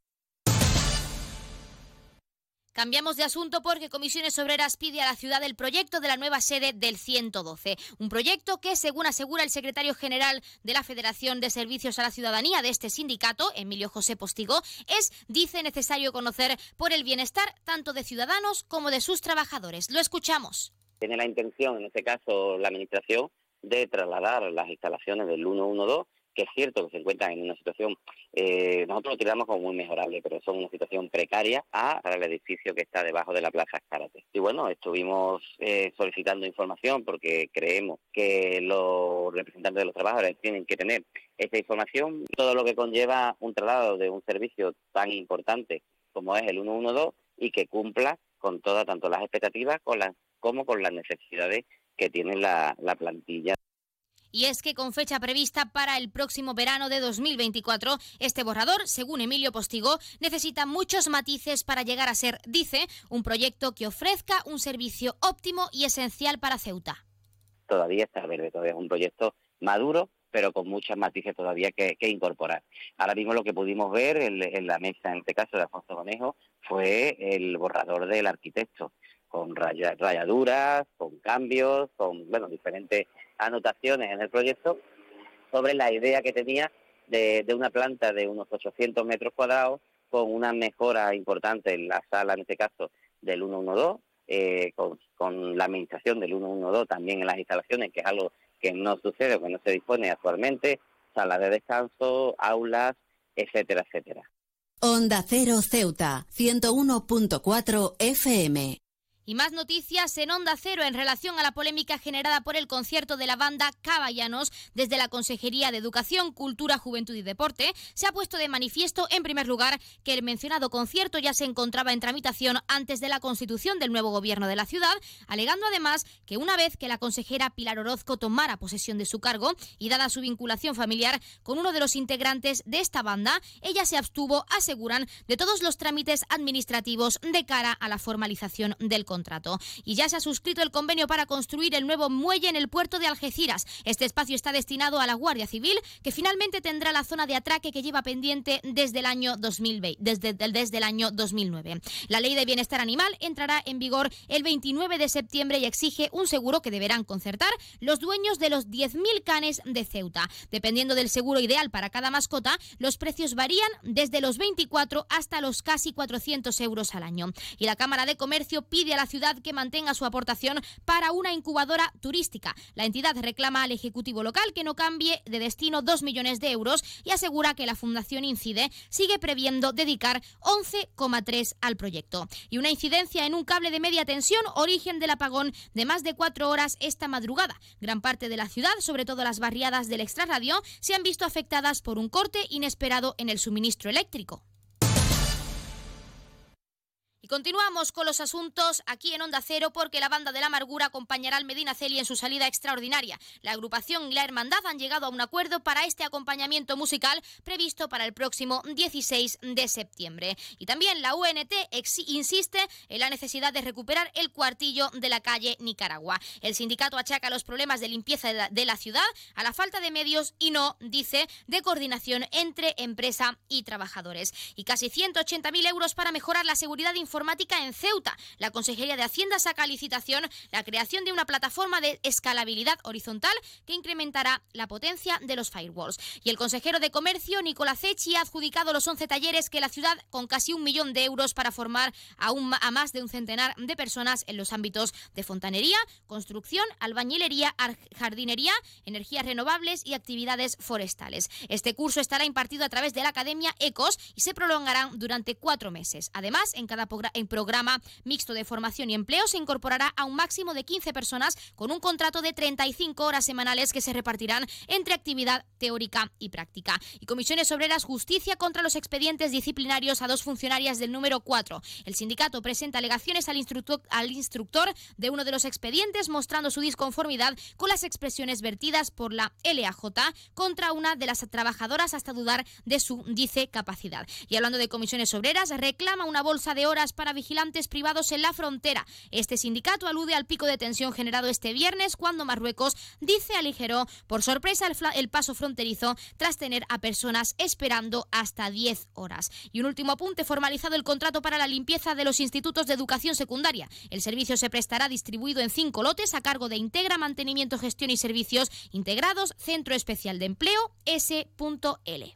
Cambiamos de asunto porque Comisiones Obreras pide a la ciudad el proyecto de la nueva sede del 112. Un proyecto que, según asegura el secretario general de la Federación de Servicios a la Ciudadanía de este sindicato, Emilio José Postigo, es, dice, necesario conocer por el bienestar tanto de ciudadanos como de sus trabajadores. Lo escuchamos tiene la intención, en este caso la Administración, de trasladar las instalaciones del 112, que es cierto que se encuentran en una situación, eh, nosotros lo tiramos como muy mejorable, pero son una situación precaria, a, para el edificio que está debajo de la Plaza Escárate. Y bueno, estuvimos eh, solicitando información porque creemos que los representantes de los trabajadores tienen que tener esta información, todo lo que conlleva un traslado de un servicio tan importante como es el 112 y que cumpla con todas, tanto las expectativas con las como con las necesidades que tiene la, plantilla. Y es que con fecha prevista para el próximo verano de 2024, este borrador, según Emilio Postigo, necesita muchos matices para llegar a ser, dice, un proyecto que ofrezca un servicio óptimo y esencial para Ceuta. Todavía está verde, todavía es un proyecto maduro, pero con muchos matices todavía que, incorporar. Ahora mismo lo que pudimos ver en, en, la mesa, en este caso de Alfonso Conejo, fue el borrador del arquitecto con rayaduras, con cambios, con bueno, diferentes anotaciones en el proyecto sobre la idea que tenía de, una planta de unos 800 metros cuadrados con una mejora importante en la sala, en este caso, del 112, eh, con, con, la administración del 112 también en las instalaciones, que es algo que no sucede o que no se dispone actualmente, sala de descanso, aulas, etcétera, etcétera. Onda Cero Ceuta, 101.4 FM. Y más noticias en Onda Cero en relación a la polémica generada por el concierto de la banda Caballanos desde la Consejería de Educación, Cultura, Juventud y Deporte. Se ha puesto de manifiesto, en primer lugar, que el mencionado concierto ya se encontraba en tramitación antes de la constitución del nuevo gobierno de la ciudad, alegando además que una vez que la consejera Pilar Orozco tomara posesión de su cargo y dada su vinculación familiar con uno de los integrantes de esta banda, ella se abstuvo, aseguran, de todos los trámites administrativos de cara a la formalización del contrato. Contrato. Y ya se ha suscrito el convenio para construir el nuevo muelle en el puerto de Algeciras. Este espacio está destinado a la Guardia Civil, que finalmente tendrá la zona de atraque que lleva pendiente desde el año 2020, desde, desde el año 2009. La ley de bienestar animal entrará en vigor el 29 de septiembre y exige un seguro que deberán concertar los dueños de los 10.000 canes de Ceuta. Dependiendo del seguro ideal para cada mascota, los precios varían desde los 24 hasta los casi 400 euros al año. Y la Cámara de Comercio pide a la ciudad que mantenga su aportación para una incubadora turística. La entidad reclama al Ejecutivo local que no cambie de destino 2 millones de euros y asegura que la Fundación Incide sigue previendo dedicar 11,3 al proyecto. Y una incidencia en un cable de media tensión, origen del apagón de más de cuatro horas esta madrugada. Gran parte de la ciudad, sobre todo las barriadas del extrarradio, se han visto afectadas por un corte inesperado en el suministro eléctrico. Continuamos con los asuntos aquí en Onda Cero porque la banda de la amargura acompañará al Medina Celi en su salida extraordinaria. La agrupación y la hermandad han llegado a un acuerdo para este acompañamiento musical previsto para el próximo 16 de septiembre. Y también la UNT insiste en la necesidad de recuperar el cuartillo de la calle Nicaragua. El sindicato achaca los problemas de limpieza de la ciudad a la falta de medios y no, dice, de coordinación entre empresa y trabajadores. Y casi 180.000 euros para mejorar la seguridad informática en Ceuta. La Consejería de Hacienda saca a licitación la creación de una plataforma de escalabilidad horizontal que incrementará la potencia de los firewalls. Y el consejero de Comercio, Nicolás Echi, ha adjudicado los 11 talleres que la ciudad, con casi un millón de euros para formar a, a más de un centenar de personas en los ámbitos de fontanería, construcción, albañilería, jardinería, energías renovables y actividades forestales. Este curso estará impartido a través de la Academia ECOS y se prolongará durante cuatro meses. Además, en cada en programa mixto de formación y empleo se incorporará a un máximo de 15 personas con un contrato de 35 horas semanales que se repartirán entre actividad teórica y práctica. Y Comisiones Obreras Justicia contra los expedientes disciplinarios a dos funcionarias del número 4. El sindicato presenta alegaciones al instructor, al instructor de uno de los expedientes mostrando su disconformidad con las expresiones vertidas por la LAJ contra una de las trabajadoras hasta dudar de su, dice, capacidad. Y hablando de comisiones obreras, reclama una bolsa de horas para vigilantes privados en la frontera. Este sindicato alude al pico de tensión generado este viernes cuando Marruecos dice aligeró por sorpresa el, el paso fronterizo tras tener a personas esperando hasta 10 horas. Y un último apunte, formalizado el contrato para la limpieza de los institutos de educación secundaria. El servicio se prestará distribuido en cinco lotes a cargo de Integra, Mantenimiento, Gestión y Servicios Integrados, Centro Especial de Empleo, S.L.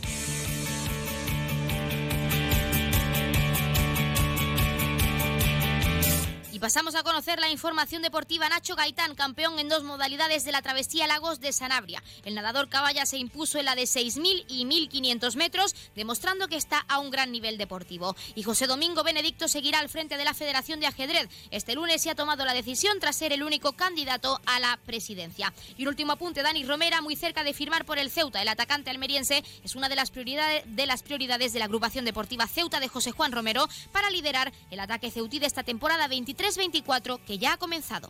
pasamos a conocer la información deportiva. Nacho Gaitán, campeón en dos modalidades de la travesía Lagos de Sanabria. El nadador caballa se impuso en la de 6.000 y 1.500 metros, demostrando que está a un gran nivel deportivo. Y José Domingo Benedicto seguirá al frente de la Federación de Ajedrez. Este lunes se ha tomado la decisión tras ser el único candidato a la presidencia. Y un último apunte, Dani Romera, muy cerca de firmar por el Ceuta. El atacante almeriense es una de las prioridades de, las prioridades de la agrupación deportiva Ceuta de José Juan Romero para liderar el ataque ceutí de esta temporada 23 24 que ya ha comenzado.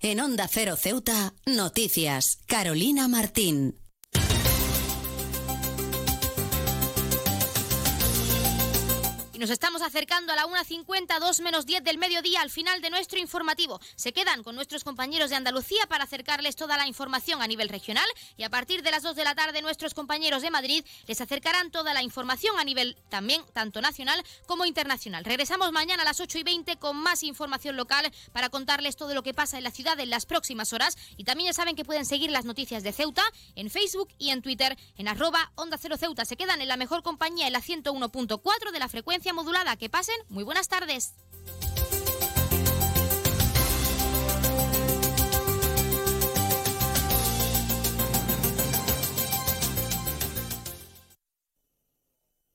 En Onda Cero Ceuta, noticias. Carolina Martín. Nos estamos acercando a la 1.50, 2 menos 10 del mediodía, al final de nuestro informativo. Se quedan con nuestros compañeros de Andalucía para acercarles toda la información a nivel regional y a partir de las 2 de la tarde nuestros compañeros de Madrid les acercarán toda la información a nivel también tanto nacional como internacional. Regresamos mañana a las 8 y 20 con más información local para contarles todo lo que pasa en la ciudad en las próximas horas y también ya saben que pueden seguir las noticias de Ceuta en Facebook y en Twitter en arroba Onda Cero Ceuta. Se quedan en la mejor compañía en la 101.4 de la frecuencia modulada. Que pasen muy buenas tardes.